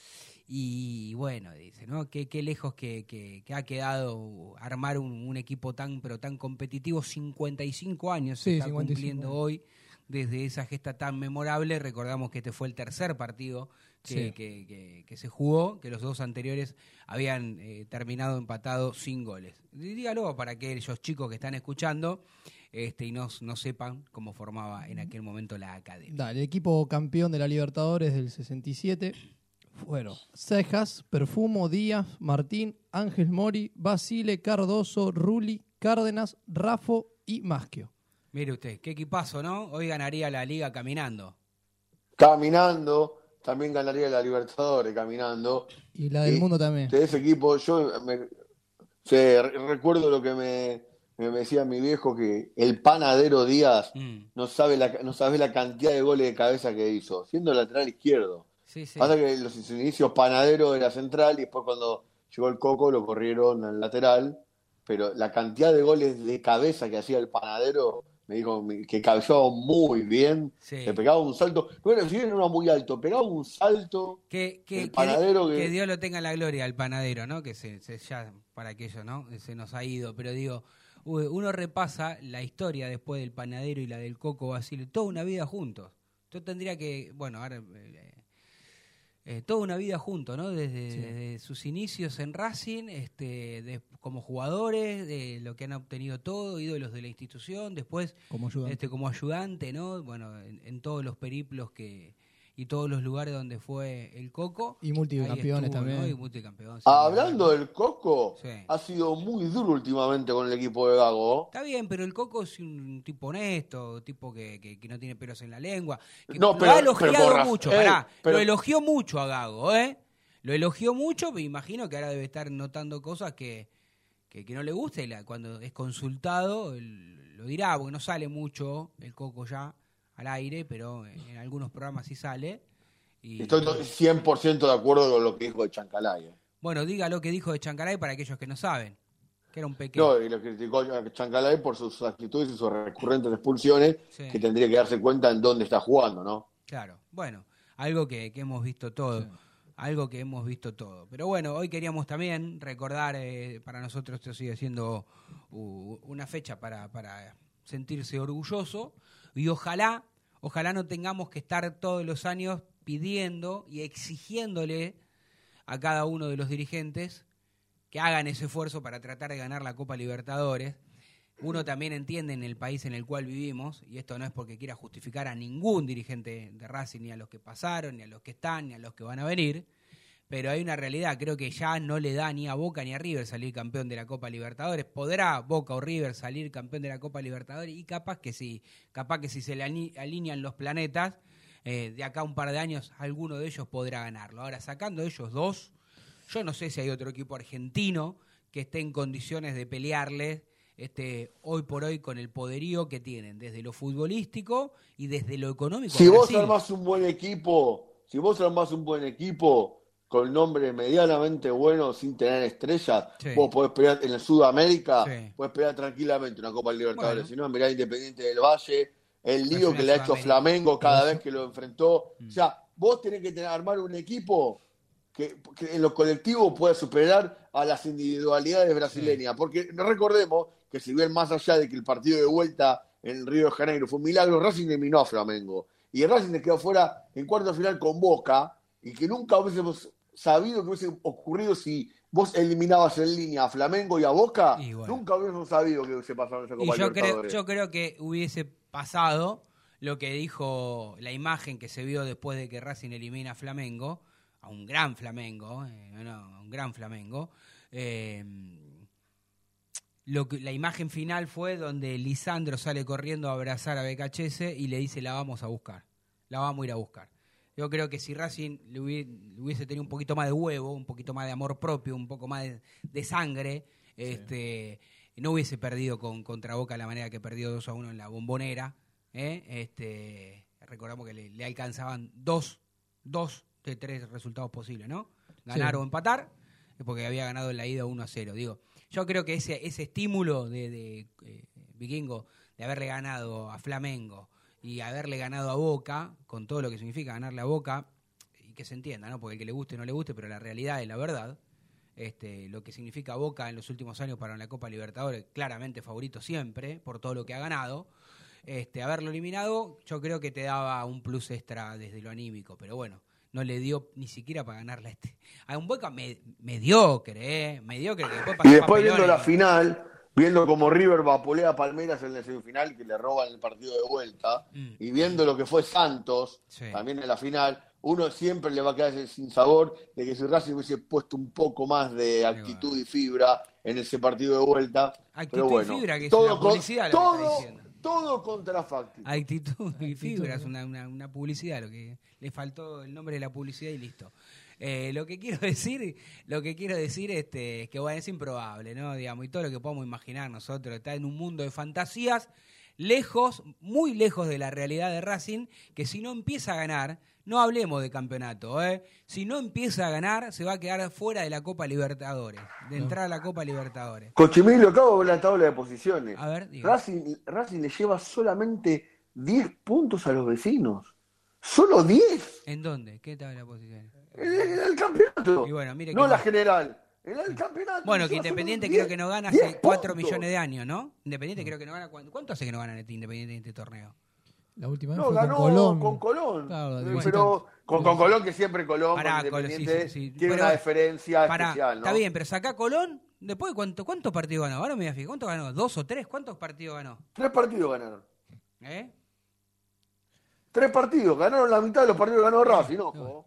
Y bueno, dice, ¿no? Qué, qué lejos que, que- que ha quedado armar un, un equipo tan, pero tan competitivo. 55 años se Sí, está 55 cumpliendo hoy desde esa gesta tan memorable. Recordamos que este fue el tercer partido que, Sí. que- que- que se jugó, que los dos anteriores habían eh, terminado empatados sin goles. Dígalo para que esos chicos que están escuchando este, y no, no sepan cómo formaba en aquel momento la academia. Dale, el equipo campeón de la Libertadores del 67 fueron Cejas, Perfumo, Díaz, Martín, Ángel Mori, Basile, Cardoso, Ruli, Cárdenas, Rafo y Maschio. Mire usted, qué equipazo, ¿no? Hoy ganaría la liga caminando. Caminando, también ganaría la Libertadores caminando. Y la del Y mundo también. De ese equipo, yo me- recuerdo lo que me, me decía mi viejo, que el panadero Díaz Mm. no sabe la, no sabe la cantidad de goles de cabeza que hizo, siendo lateral izquierdo. Sí, sí. Pasa que los inicios panadero era central y después cuando llegó el Coco lo corrieron al lateral, pero la cantidad de goles de cabeza que hacía el panadero, me dijo que cabeceaba muy bien, Sí. le pegaba un salto, bueno, si bien no era muy alto, pegaba un salto, Que, que, el panadero que- que Dios lo tenga en la gloria al panadero, ¿no? Que se, se- ya para aquello, ¿no? Se nos ha ido, pero digo, uno repasa la historia después del panadero y la del Coco Basile, toda una vida juntos. Yo tendría que, bueno, ahora eh, toda una vida juntos, ¿no? Desde, desde sus inicios en Racing, este, de- como jugadores, de lo que han obtenido todo, ídolos de la institución, después Como ayudante. este, como ayudante, ¿no? Bueno, en, en todos los periplos que y todos los lugares donde fue el Coco. Y multicampeones estuvo, también. ¿no? Y multicampeón. sí. Hablando del Coco, Sí. ha sido muy duro últimamente con el equipo de Gago. Está bien, pero el Coco es un tipo honesto, tipo que, que- que no tiene pelos en la lengua. Que No, lo pero- ha elogiado pero mucho, eh, pará, pero- lo elogió mucho a Gago, ¿eh? Lo elogió mucho, me imagino que ahora debe estar notando cosas que, que, que no le gusta y la- cuando es consultado él lo dirá, porque no sale mucho el Coco ya al aire, pero en, en algunos programas sí sale. Y, Estoy to- 100% de acuerdo con lo que dijo de Chancalay. eh. Bueno, diga lo que dijo de Chancaray para aquellos que no saben, que era un pequeño... No, y lo criticó a Chancalay por sus actitudes y sus recurrentes expulsiones, Sí. que tendría que darse cuenta en dónde está jugando, ¿no? Claro, bueno, algo que, que hemos visto todo, algo que hemos visto todo. Pero bueno, hoy queríamos también recordar, eh, para nosotros esto sigue siendo u- una fecha para, para sentirse orgulloso y ojalá, ojalá no tengamos que estar todos los años pidiendo y exigiéndole a cada uno de los dirigentes que hagan ese esfuerzo para tratar de ganar la Copa Libertadores. Uno también entiende en el país en el cual vivimos, y esto no es porque quiera justificar a ningún dirigente de Racing, ni a los que pasaron, ni a los que están, ni a los que van a venir, pero hay una realidad, creo que ya no le da ni a Boca ni a River salir campeón de la Copa Libertadores. ¿Podrá Boca o River salir campeón de la Copa Libertadores? Y capaz que sí, capaz que si se le alinean los planetas, eh, de acá a un par de años alguno de ellos podrá ganarlo. Ahora, sacando ellos dos, yo no sé si hay otro equipo argentino que esté en condiciones de pelearle este, hoy por hoy con el poderío que tienen, desde lo futbolístico y desde lo económico. Si vos armás un buen equipo, si vos armás un buen equipo con nombre medianamente bueno, sin tener estrellas, Sí. vos podés pelear en el Sudamérica, Sí. podés pelear tranquilamente una Copa Libertadores. Bueno. Si no, mirá Independiente del Valle, el lío que le ha hecho. Flamengo cada vez que lo enfrentó. Mm. O sea, vos tenés que tener, armar un equipo que, que en lo colectivo pueda superar a las individualidades brasileñas. Porque recordemos que si bien más allá de que el partido de vuelta en Río de Janeiro fue un milagro, Racing eliminó a Flamengo. Y Racing quedó fuera en cuarto final con Boca y que nunca hubiésemos sabido que hubiese ocurrido si vos eliminabas en línea a Flamengo y a Boca. Y bueno. Nunca hubiésemos sabido que hubiese pasado en esa Y Copa yo creo, yo creo que hubiese pasado lo que dijo la imagen que se vio después de que Racing elimina a Flamengo, a un gran Flamengo, eh, no, a un gran Flamengo. Eh, lo que, la imagen final fue donde Lisandro sale corriendo a abrazar a Becachese y le dice la vamos a buscar, la vamos a ir a buscar. Yo creo que si Racing le hubiese, tenido un poquito más de huevo, un poquito más de amor propio, un poco más de, de sangre, este, no hubiese perdido con, contra Boca la manera que perdió 2 a 1 en la bombonera. ¿eh? Este, recordamos que le, le alcanzaban dos, dos de tres resultados posibles, ¿no? Ganar Sí. o empatar, porque había ganado en la ida 1 a 0. Digo, yo creo que ese, ese estímulo de, de eh, Vikingo de haberle ganado a Flamengo y haberle ganado a Boca, con todo lo que significa ganarle a Boca, y que se entienda, ¿no? Porque el que le guste no le guste, pero la realidad es la verdad. Este, lo que significa Boca en los últimos años para la Copa Libertadores, claramente favorito siempre, por todo lo que ha ganado. Este, haberlo eliminado, yo creo que te daba un plus extra desde lo anímico, pero bueno, no le dio ni siquiera para ganarle a este. A un Boca me- mediocre, ¿eh? Mediocre, que después Y después viendo la final, viendo como River vapulea a Palmeiras en la semifinal, que le roban el partido de vuelta, Mm. y viendo lo que fue Santos, Sí. también en la final, uno siempre le va a quedar sin sabor de que si Racing hubiese puesto un poco más de actitud y fibra en ese partido de vuelta. Actitud pero y bueno, fibra, que es todo una con- publicidad lo que está todo, diciendo. todo contrafáctico. Actitud y fibra es una, una- una publicidad, lo que le faltó el nombre de la publicidad y listo. Eh, lo que quiero decir, lo que quiero decir este, es que bueno, es improbable, ¿no? Digamos, y todo lo que podamos imaginar nosotros está en un mundo de fantasías, lejos, muy lejos de la realidad de Racing, que si no empieza a ganar, no hablemos de campeonato, ¿eh? Si no empieza a ganar, se va a quedar fuera de la Copa Libertadores, de entrar a la Copa Libertadores. Cochimilio, acabo de ver la tabla de posiciones. A ver, diga. Racing, Racing le lleva solamente 10 puntos a los vecinos. ¿Solo 10? ¿En dónde? ¿Qué tal la posición? En el, el campeonato. Y bueno, mire no que- la general. En el campeonato. Bueno, que Independiente creo 10 que no gana 10 hace 4 puntos. millones de años, ¿no? Independiente creo que no gana. ¿Cuánto, hace que no gana este Independiente en este torneo? La última vez No, fue ganó con Colón. con Colón. Claro, pero con, con Colón, que siempre Colón, Pará, con Colón, sí, Independiente, sí, sí. tiene Pero- una diferencia Pará, especial, ¿no? Está bien, pero saca Colón. Después, ¿cuánto, ¿cuántos partidos ganó? Ahora me voy a fijar. ¿Cuántos ganó? ¿Dos o tres? ¿Cuántos partidos ganó? Tres partidos ganaron. ¿Eh? Tres partidos. Ganaron la mitad de los partidos que ganó Racing, ojo.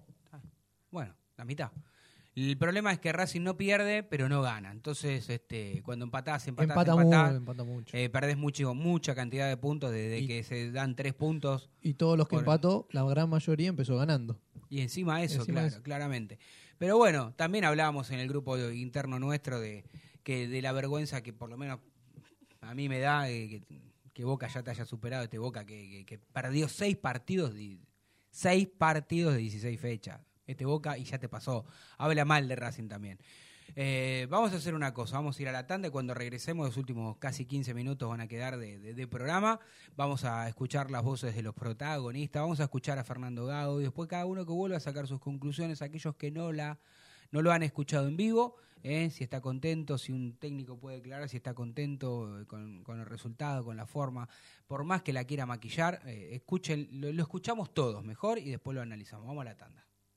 La mitad. El problema es que Racing no pierde, pero no gana. Entonces, este, cuando empatás, empatás, Empata empatás, mucho, empata mucho. eh, perdés mucho, mucha cantidad de puntos desde que se dan tres puntos. Y todos los que Por- empató, la gran mayoría empezó ganando. Y encima eso, Encima claro, eso. claramente. Pero bueno, también hablábamos en el grupo interno nuestro de que de la vergüenza que por lo menos a mí me da eh, que, que Boca ya te haya superado este Boca que, que- que perdió seis partidos de seis partidos de 16 fechas. Este Boca y ya te pasó. Habla mal de Racing también. Eh, vamos a hacer una cosa, vamos a ir a la tanda y cuando regresemos los últimos casi 15 minutos van a quedar de, programa, vamos a escuchar las voces de los protagonistas, vamos a escuchar a Fernando Gago y después cada uno que vuelva a sacar sus conclusiones, aquellos que no la no lo han escuchado en vivo, eh, si está contento, si un técnico puede declarar si está contento eh, con, el resultado, con la forma, por más que la quiera maquillar, escuchen, lo escuchamos todos mejor y después lo analizamos. Vamos a la tanda.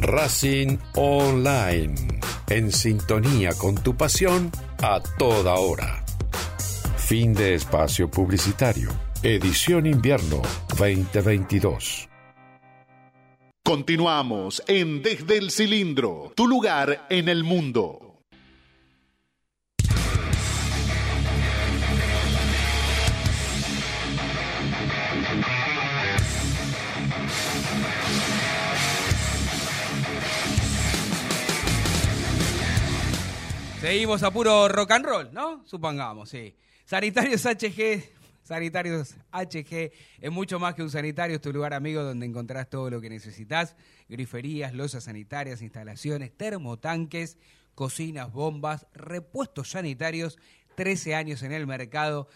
Racing Online. En sintonía con tu pasión a toda hora. Fin de espacio publicitario. Edición invierno 2022. Continuamos en Desde el Cilindro, tu lugar en el mundo. Seguimos a puro rock and roll, ¿no? Supongamos, sí. Sanitarios HG, Sanitarios HG es mucho más que un sanitario, es tu lugar amigo donde encontrás todo lo que necesitas. Griferías, losas sanitarias, instalaciones, termotanques, cocinas, bombas, repuestos sanitarios, 13 años en el mercado.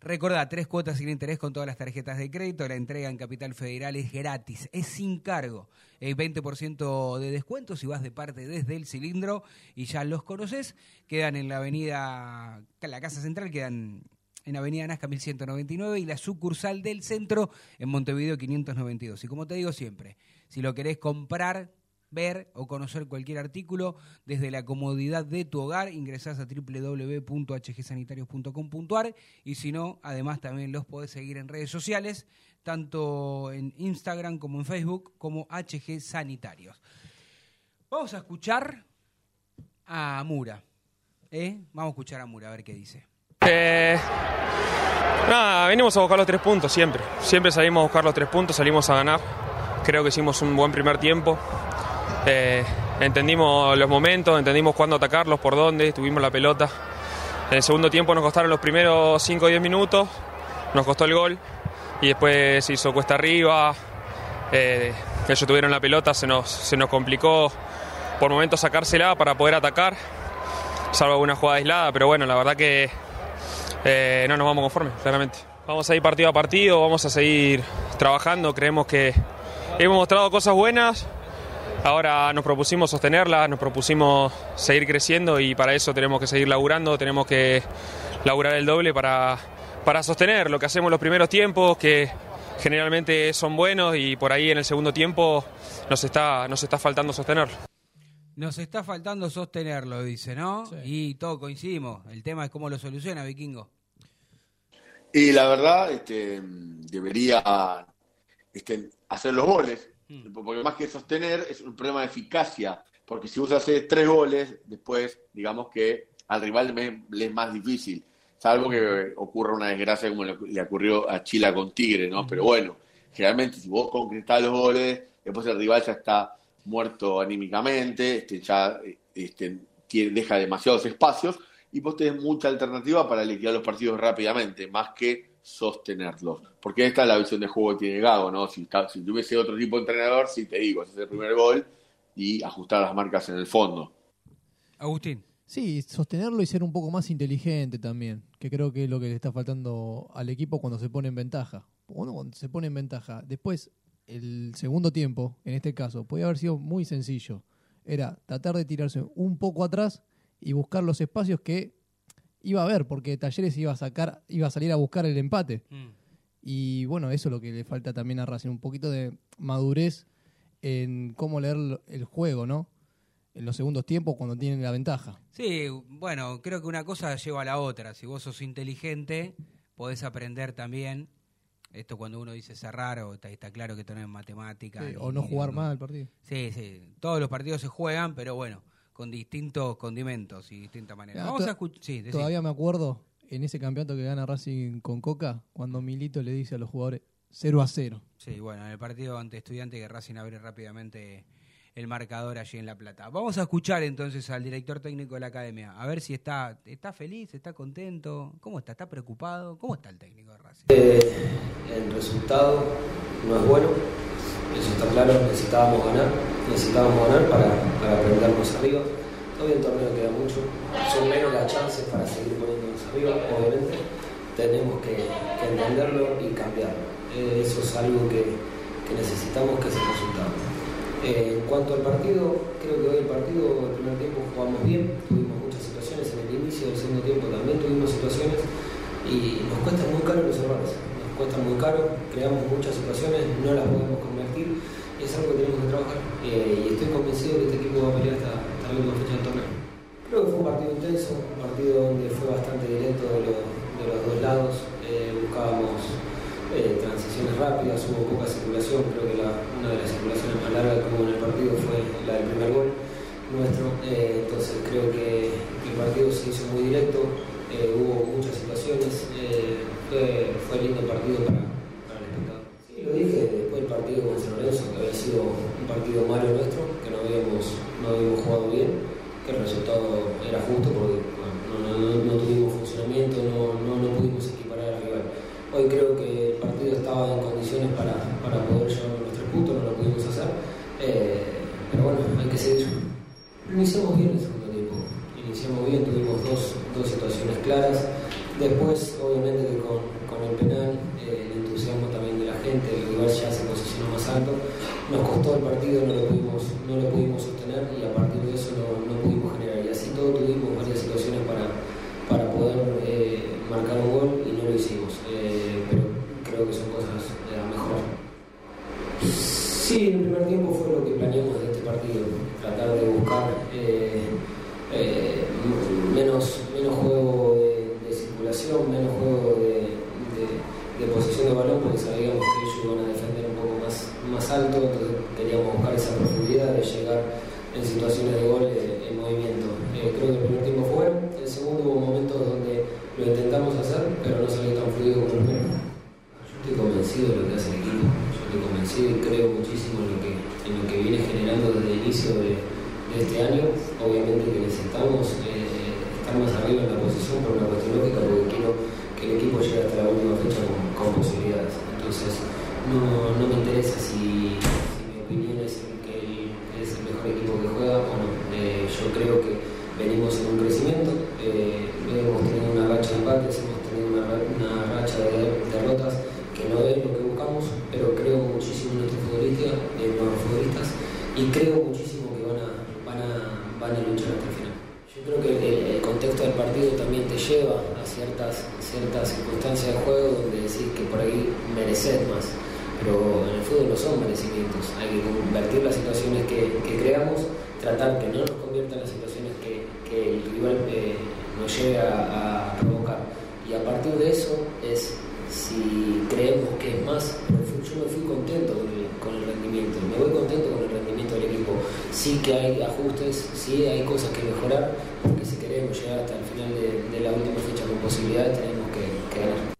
Recordá, tres cuotas sin interés con todas las tarjetas de crédito. La entrega en Capital Federal es gratis, es sin cargo. El 20% de descuento si vas de parte desde el cilindro y ya los conoces. Quedan en la avenida, la Casa Central, quedan en Avenida Nazca 1199 y la sucursal del centro en Montevideo 592. Y como te digo siempre, si lo querés comprar, ver o conocer cualquier artículo desde la comodidad de tu hogar, ingresás a www.hgsanitarios.com.ar y si no, además también los podés seguir en redes sociales, tanto en Instagram como en Facebook, como HG Sanitarios. Vamos a escuchar a Mura. ¿eh? Vamos a escuchar a Mura a ver qué dice. Eh, nada, venimos a buscar los tres puntos siempre. Siempre salimos a buscar los tres puntos, salimos a ganar. Creo que hicimos un buen primer tiempo. Eh, entendimos los momentos, entendimos cuándo atacarlos, por dónde, tuvimos la pelota. En el segundo tiempo nos costaron los primeros 5 o 10 minutos, nos costó el gol y después se hizo cuesta arriba. Eh, ellos tuvieron la pelota, se nos, se nos complicó por momentos sacársela para poder atacar, salvo alguna jugada aislada, pero bueno, la verdad que eh, no nos vamos conformes, claramente. Vamos a ir partido a partido, vamos a seguir trabajando, creemos que hemos mostrado cosas buenas, ahora nos propusimos sostenerlas, nos propusimos seguir creciendo y para eso tenemos que seguir laburando, tenemos que laburar el doble para, para sostener lo que hacemos los primeros tiempos, que generalmente son buenos y por ahí en el segundo tiempo nos está, nos está faltando sostenerlo. Nos está faltando sostenerlo, dice, ¿no? Y todo coincidimos. El tema es cómo lo soluciona, Vikingo. Y la verdad, este, debería este, hacer los goles, porque más que sostener es un problema de eficacia, porque si vos haces tres goles, después, digamos que al rival le es más difícil, salvo que ocurra una desgracia como le, le ocurrió a Chila con Tigre, ¿no? Pero bueno, generalmente si vos concretás los goles, después el rival ya está muerto anímicamente, este, ya este, tiene- deja demasiados espacios y vos tenés mucha alternativa para liquidar los partidos rápidamente, más que sostenerlos. Porque esta es la visión de juego que tiene Gago, ¿no? Si, si tuviese otro tipo de entrenador, sí te digo, ese es el primer gol y ajustar las marcas en el fondo. Agustín. Sí, sostenerlo y ser un poco más inteligente también, que creo que es lo que le está faltando al equipo cuando se pone en ventaja. Uno cuando se pone en ventaja, después el segundo tiempo, en este caso, podía haber sido muy sencillo. Era tratar de tirarse un poco atrás y buscar los espacios que iba a haber, porque Talleres iba a sacar, iba a salir a buscar el empate. Y bueno, eso es lo que le falta también a Racing, un poquito de madurez en cómo leer el juego, ¿no? en los segundos tiempos cuando tienen la ventaja. Sí, bueno, creo que una cosa lleva a la otra. Si vos sos inteligente, podés aprender también. Esto cuando uno dice cerrar, o está, está claro que esto no es matemática. Sí, ni- o no jugar mal el partido. Sí, sí. Todos los partidos se juegan, pero bueno, con distintos condimentos y distintas maneras. Ah, Vamos a escuchar. Sí. Todavía me acuerdo en ese campeonato que gana Racing con Coca, cuando Milito le dice a los jugadores 0 a 0. Sí, bueno, en el partido ante Estudiante que Racing abre rápidamente el marcador allí en La Plata. Vamos a escuchar entonces al director técnico de la academia, a ver si está, está feliz, está contento, cómo está, está preocupado, cómo está el técnico de Racing. Eh, el resultado no es bueno, eso está claro, necesitábamos ganar, necesitábamos ganar para, para prendernos arriba. Todavía el torneo queda mucho, son menos las chances para seguir poniéndonos arriba, obviamente. Tenemos que, entenderlo y cambiarlo. Eh, eso es algo que, que necesitamos que se resultado. Eh, en cuanto al partido, creo que hoy el partido, el primer tiempo jugamos bien, tuvimos muchas situaciones en el inicio, del segundo tiempo también tuvimos situaciones y nos cuesta muy caro los errores, cuesta muy caro, creamos muchas situaciones, no las podemos convertir y es algo que tenemos que trabajar Eh, y estoy convencido que este equipo va a pelear hasta, hasta la última fecha del torneo. Creo que fue un partido intenso, no, no me interesa si, si mi opinión es que el- es el mejor equipo que juega o no. Eh, yo creo que venimos en un crecimiento, eh, hemos tenido una racha de empates, hemos tenido una, ra- una racha de derrotas que no es lo que buscamos, pero creo muchísimo en nuestros futbolistas, en nuestros futbolistas y creo muchísimo que van a, van a, van a luchar hasta el final. Yo creo que el, el contexto del partido también te lleva a ciertas, ciertas circunstancias de juego donde decís que por ahí mereces más, pero en el fútbol no son merecimientos, hay que convertir las situaciones que, que creamos, tratar que no nos conviertan en las situaciones que, que el rival eh, nos lleve a, a provocar. Y a partir de eso es si creemos que es más, pero fui- yo me fui contento con el, con el rendimiento, me voy contento con el rendimiento del equipo. Sí que hay ajustes, sí hay cosas que mejorar, porque si queremos llegar hasta el final de, de la última fecha con posibilidades, tenemos que, que ganar.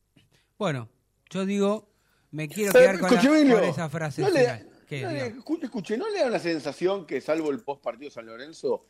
Bueno, yo digo, me quiero quedar con, la- escuche, con esa frase no le- final. ¿Qué, no le- digamos? escu- escuche, ¿no le da la sensación que salvo el post partido San Lorenzo,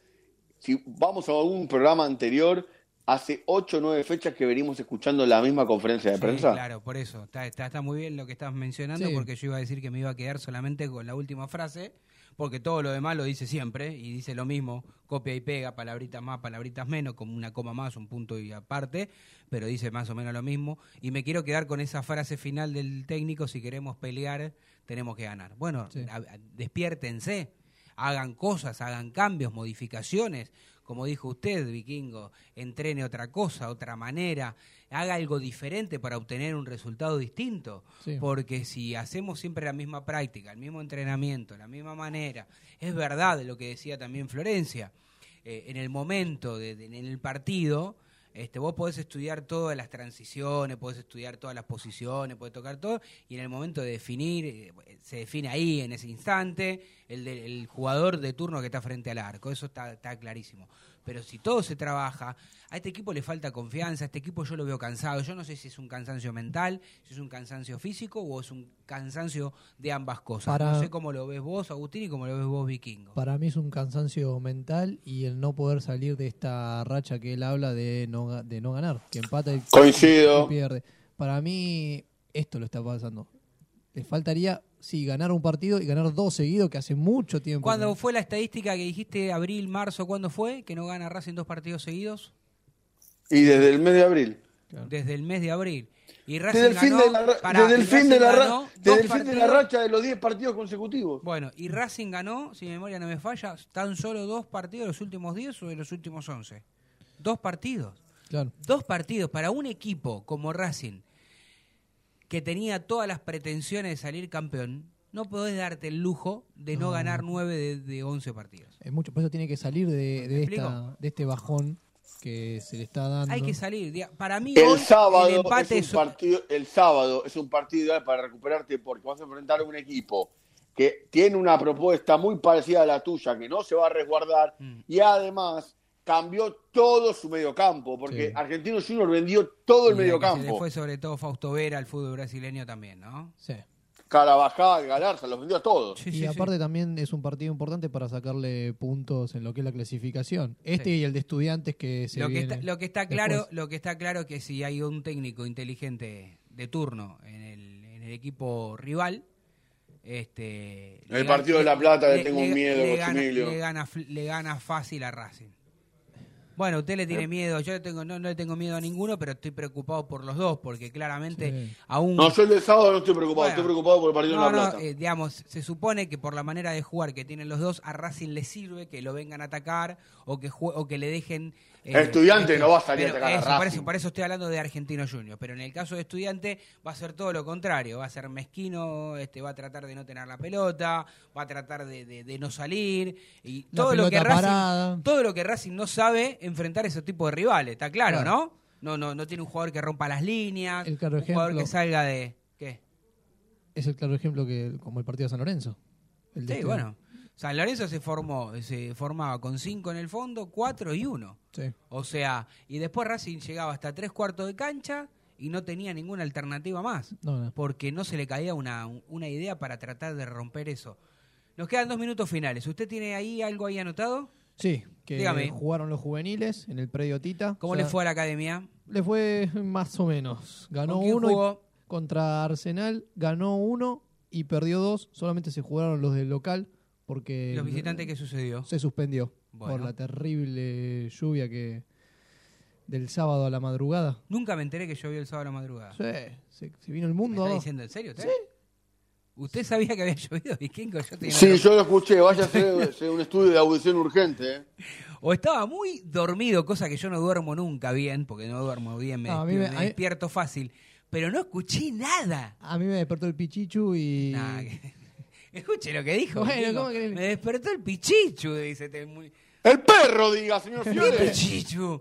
si vamos a algún programa anterior, hace 8 o 9 fechas que venimos escuchando la misma conferencia de Sí, prensa? claro, por eso. Está, está, está muy bien lo que estás mencionando, Sí. porque yo iba a decir que me iba a quedar solamente con la última frase, porque todo lo demás lo dice siempre, y dice lo mismo, copia y pega, palabritas más, palabritas menos, como una coma más, un punto y aparte, pero dice más o menos lo mismo. Y me quiero quedar con esa frase final del técnico, si queremos pelear, tenemos que ganar. Bueno, Sí. despiértense, hagan cosas, hagan cambios, modificaciones, como dijo usted, Vikingo, entrene otra cosa, otra manera, haga algo diferente para obtener un resultado distinto. Sí. Porque si hacemos siempre la misma práctica, el mismo entrenamiento, la misma manera, es verdad lo que decía también Florencia, eh, en el momento, de, de- en el partido, este, vos podés estudiar todas las transiciones, podés estudiar todas las posiciones, podés tocar todo, y en el momento de definir, eh, se define ahí, en ese instante, el, de- el jugador de turno que está frente al arco, eso está, está clarísimo. Pero si todo se trabaja, a este equipo le falta confianza, a este equipo yo lo veo cansado, yo no sé si es un cansancio mental, si es un cansancio físico o es un cansancio de ambas cosas. Para- No sé cómo lo ves vos, Agustín, y cómo lo ves vos, Vikingo. Para mí es un cansancio mental y el no poder salir de esta racha que él habla de no, de no ganar, que empata y, Coincido. y pierde. Para mí esto lo está pasando. Le faltaría, sí, ganar un partido y ganar dos seguidos, que hace mucho tiempo. ¿Cuándo que- fue la estadística que dijiste, abril, marzo, cuándo fue? Que no gana Racing dos partidos seguidos. Y desde el mes de abril. Desde el mes de abril. Y Racing Desde el fin ganó, de la, ra- pará, desde el y fin de la, Racing ra- ganó desde dos el fin de la racha de los 10 partidos consecutivos. Bueno, y Racing ganó, si mi memoria no me falla, tan solo dos partidos de los últimos 10 o de los últimos 11. Dos partidos. Claro. Dos partidos para un equipo como Racing, que tenía todas las pretensiones de salir campeón, no podés darte el lujo de no, No. ganar 9 de, de 11 partidos. Es mucho, por eso tiene que salir de, de, explico? esta, de este bajón que se le está dando. Hay que salir. Para mí El hoy sábado, el empate es un partido, el sábado es un partido ideal para recuperarte porque vas a enfrentar a un equipo que tiene una propuesta muy parecida a la tuya, que no se va a resguardar Mm. y además cambió todo su mediocampo, porque Sí. Argentino Junior vendió todo el y que Se le mediocampo. fue sobre todo Fausto Vera al fútbol brasileño también, ¿no? Sí. Carabajal, Galarza, los vendió a todos. Sí, y sí, sí. aparte también es un partido importante para sacarle puntos en lo que es la clasificación. Este Sí. y el de estudiantes que se lo que viene está, lo que está claro después. lo que está claro que si hay un técnico inteligente de turno en el, en el equipo rival este el le partido de La Plata le tengo miedo, le gana, le gana le gana fácil a Racing bueno, usted le tiene Eh. miedo, yo le tengo, no, no le tengo miedo a ninguno, pero estoy preocupado por los dos, porque claramente Sí. aún... No, yo el del sábado no estoy preocupado, Bueno. estoy preocupado por el partido No, de La no, Plata. eh, digamos, se supone que por la manera de jugar que tienen los dos, a Racing le sirve que lo vengan a atacar o que o que le dejen. Eh, El Estudiante no va a salir a pero atacar a eso, por Racing. eso, por eso estoy hablando de Argentino Junior. Pero en el caso de Estudiante va a ser todo lo contrario. Va a ser mezquino, este, va a tratar de no tener la pelota, va a tratar de, de- de no salir. Y La todo lo, que Racing, todo lo que Racing no sabe enfrentar ese tipo de rivales, está claro, Claro. ¿no? No, no, no tiene un jugador que rompa las líneas, El claro un jugador que salga de. ¿Qué? Es el claro ejemplo que como el partido de San Lorenzo. El Sí, este- bueno. San Lorenzo se formó, se formaba con cinco en el fondo, cuatro y uno. Sí. O sea, y después Racing llegaba hasta tres cuartos de cancha y no tenía ninguna alternativa más. No, no. Porque no se le caía una, una idea para tratar de romper eso. Nos quedan dos minutos finales. ¿Usted tiene ahí algo ahí anotado? Sí, que Dígame. jugaron los juveniles en el predio Tita. ¿Cómo O sea, le fue a la academia? Le fue más o menos. Ganó ¿Con quién uno y- jugó? contra Arsenal, ganó uno y perdió dos. Solamente se jugaron los del local porque ¿Los visitantes qué sucedió? se suspendió Bueno. por la terrible lluvia que del sábado a la madrugada. Nunca me enteré que llovió el sábado a la madrugada. Sí, se, se vino el ¿Me mundo. está abajo. diciendo en serio usted? ¿Usted sabía que había llovido, Vikingo? Yo tenía Sí, yo lo escuché, vaya a hacer, un estudio de audición urgente. ¿eh? O estaba muy dormido, cosa que yo no duermo nunca bien, porque no duermo bien, me, No, a mí despierto, me- me a mí- despierto fácil. Pero no escuché nada. A mí me despertó el pichichu y Nah, que- Escuche lo que dijo. Bueno. ¿cómo que- Me despertó el pichichu, dice. muy- El perro, diga, señor ¿Qué Fiore. pichichu?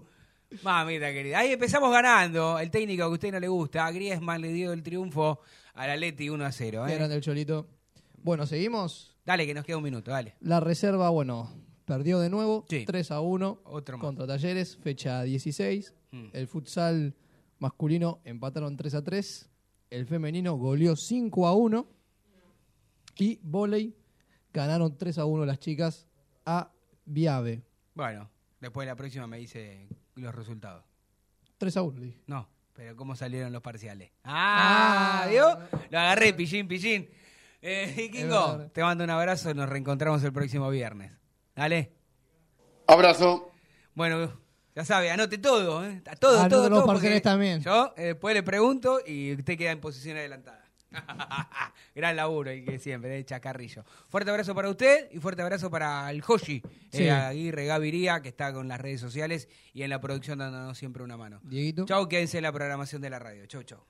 Mamita querida. Ahí empezamos ganando. El técnico que a usted no le gusta. Griezmann le dio el triunfo al Atleti 1 a 0. Qué ¿eh? grande el Cholito. Bueno, seguimos. Dale, que nos queda un minuto, dale. La reserva, bueno, perdió de nuevo, Sí. 3 a 1 Otro más. contra Talleres, fecha 16. Mm. El futsal masculino empataron 3 a 3. El femenino goleó 5 a 1. Y volei ganaron 3 a 1 las chicas a Viave. Bueno, después de la próxima me dice los resultados. 3 a 1, le dije. No, pero ¿cómo salieron los parciales? ¡Ah! ¿Vio? Lo agarré, pillín, pillín. Eh, verdad. te mando un abrazo. Nos reencontramos el próximo viernes. Dale. Abrazo. Bueno, ya sabe, anote todo, ¿eh? Todo, Anote todo, los todo. parciales porque también. Yo eh, después le pregunto y usted queda en posición adelantada. Gran laburo y que siempre, de Chacarrillo. Fuerte abrazo para usted y fuerte abrazo para el Hoshi, Sí. eh, Aguirre Gaviria, que está con las redes sociales y en la producción dándonos siempre una mano. Dieguito. Chau, quédense en la programación de la radio. Chau, chau.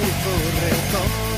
Que ya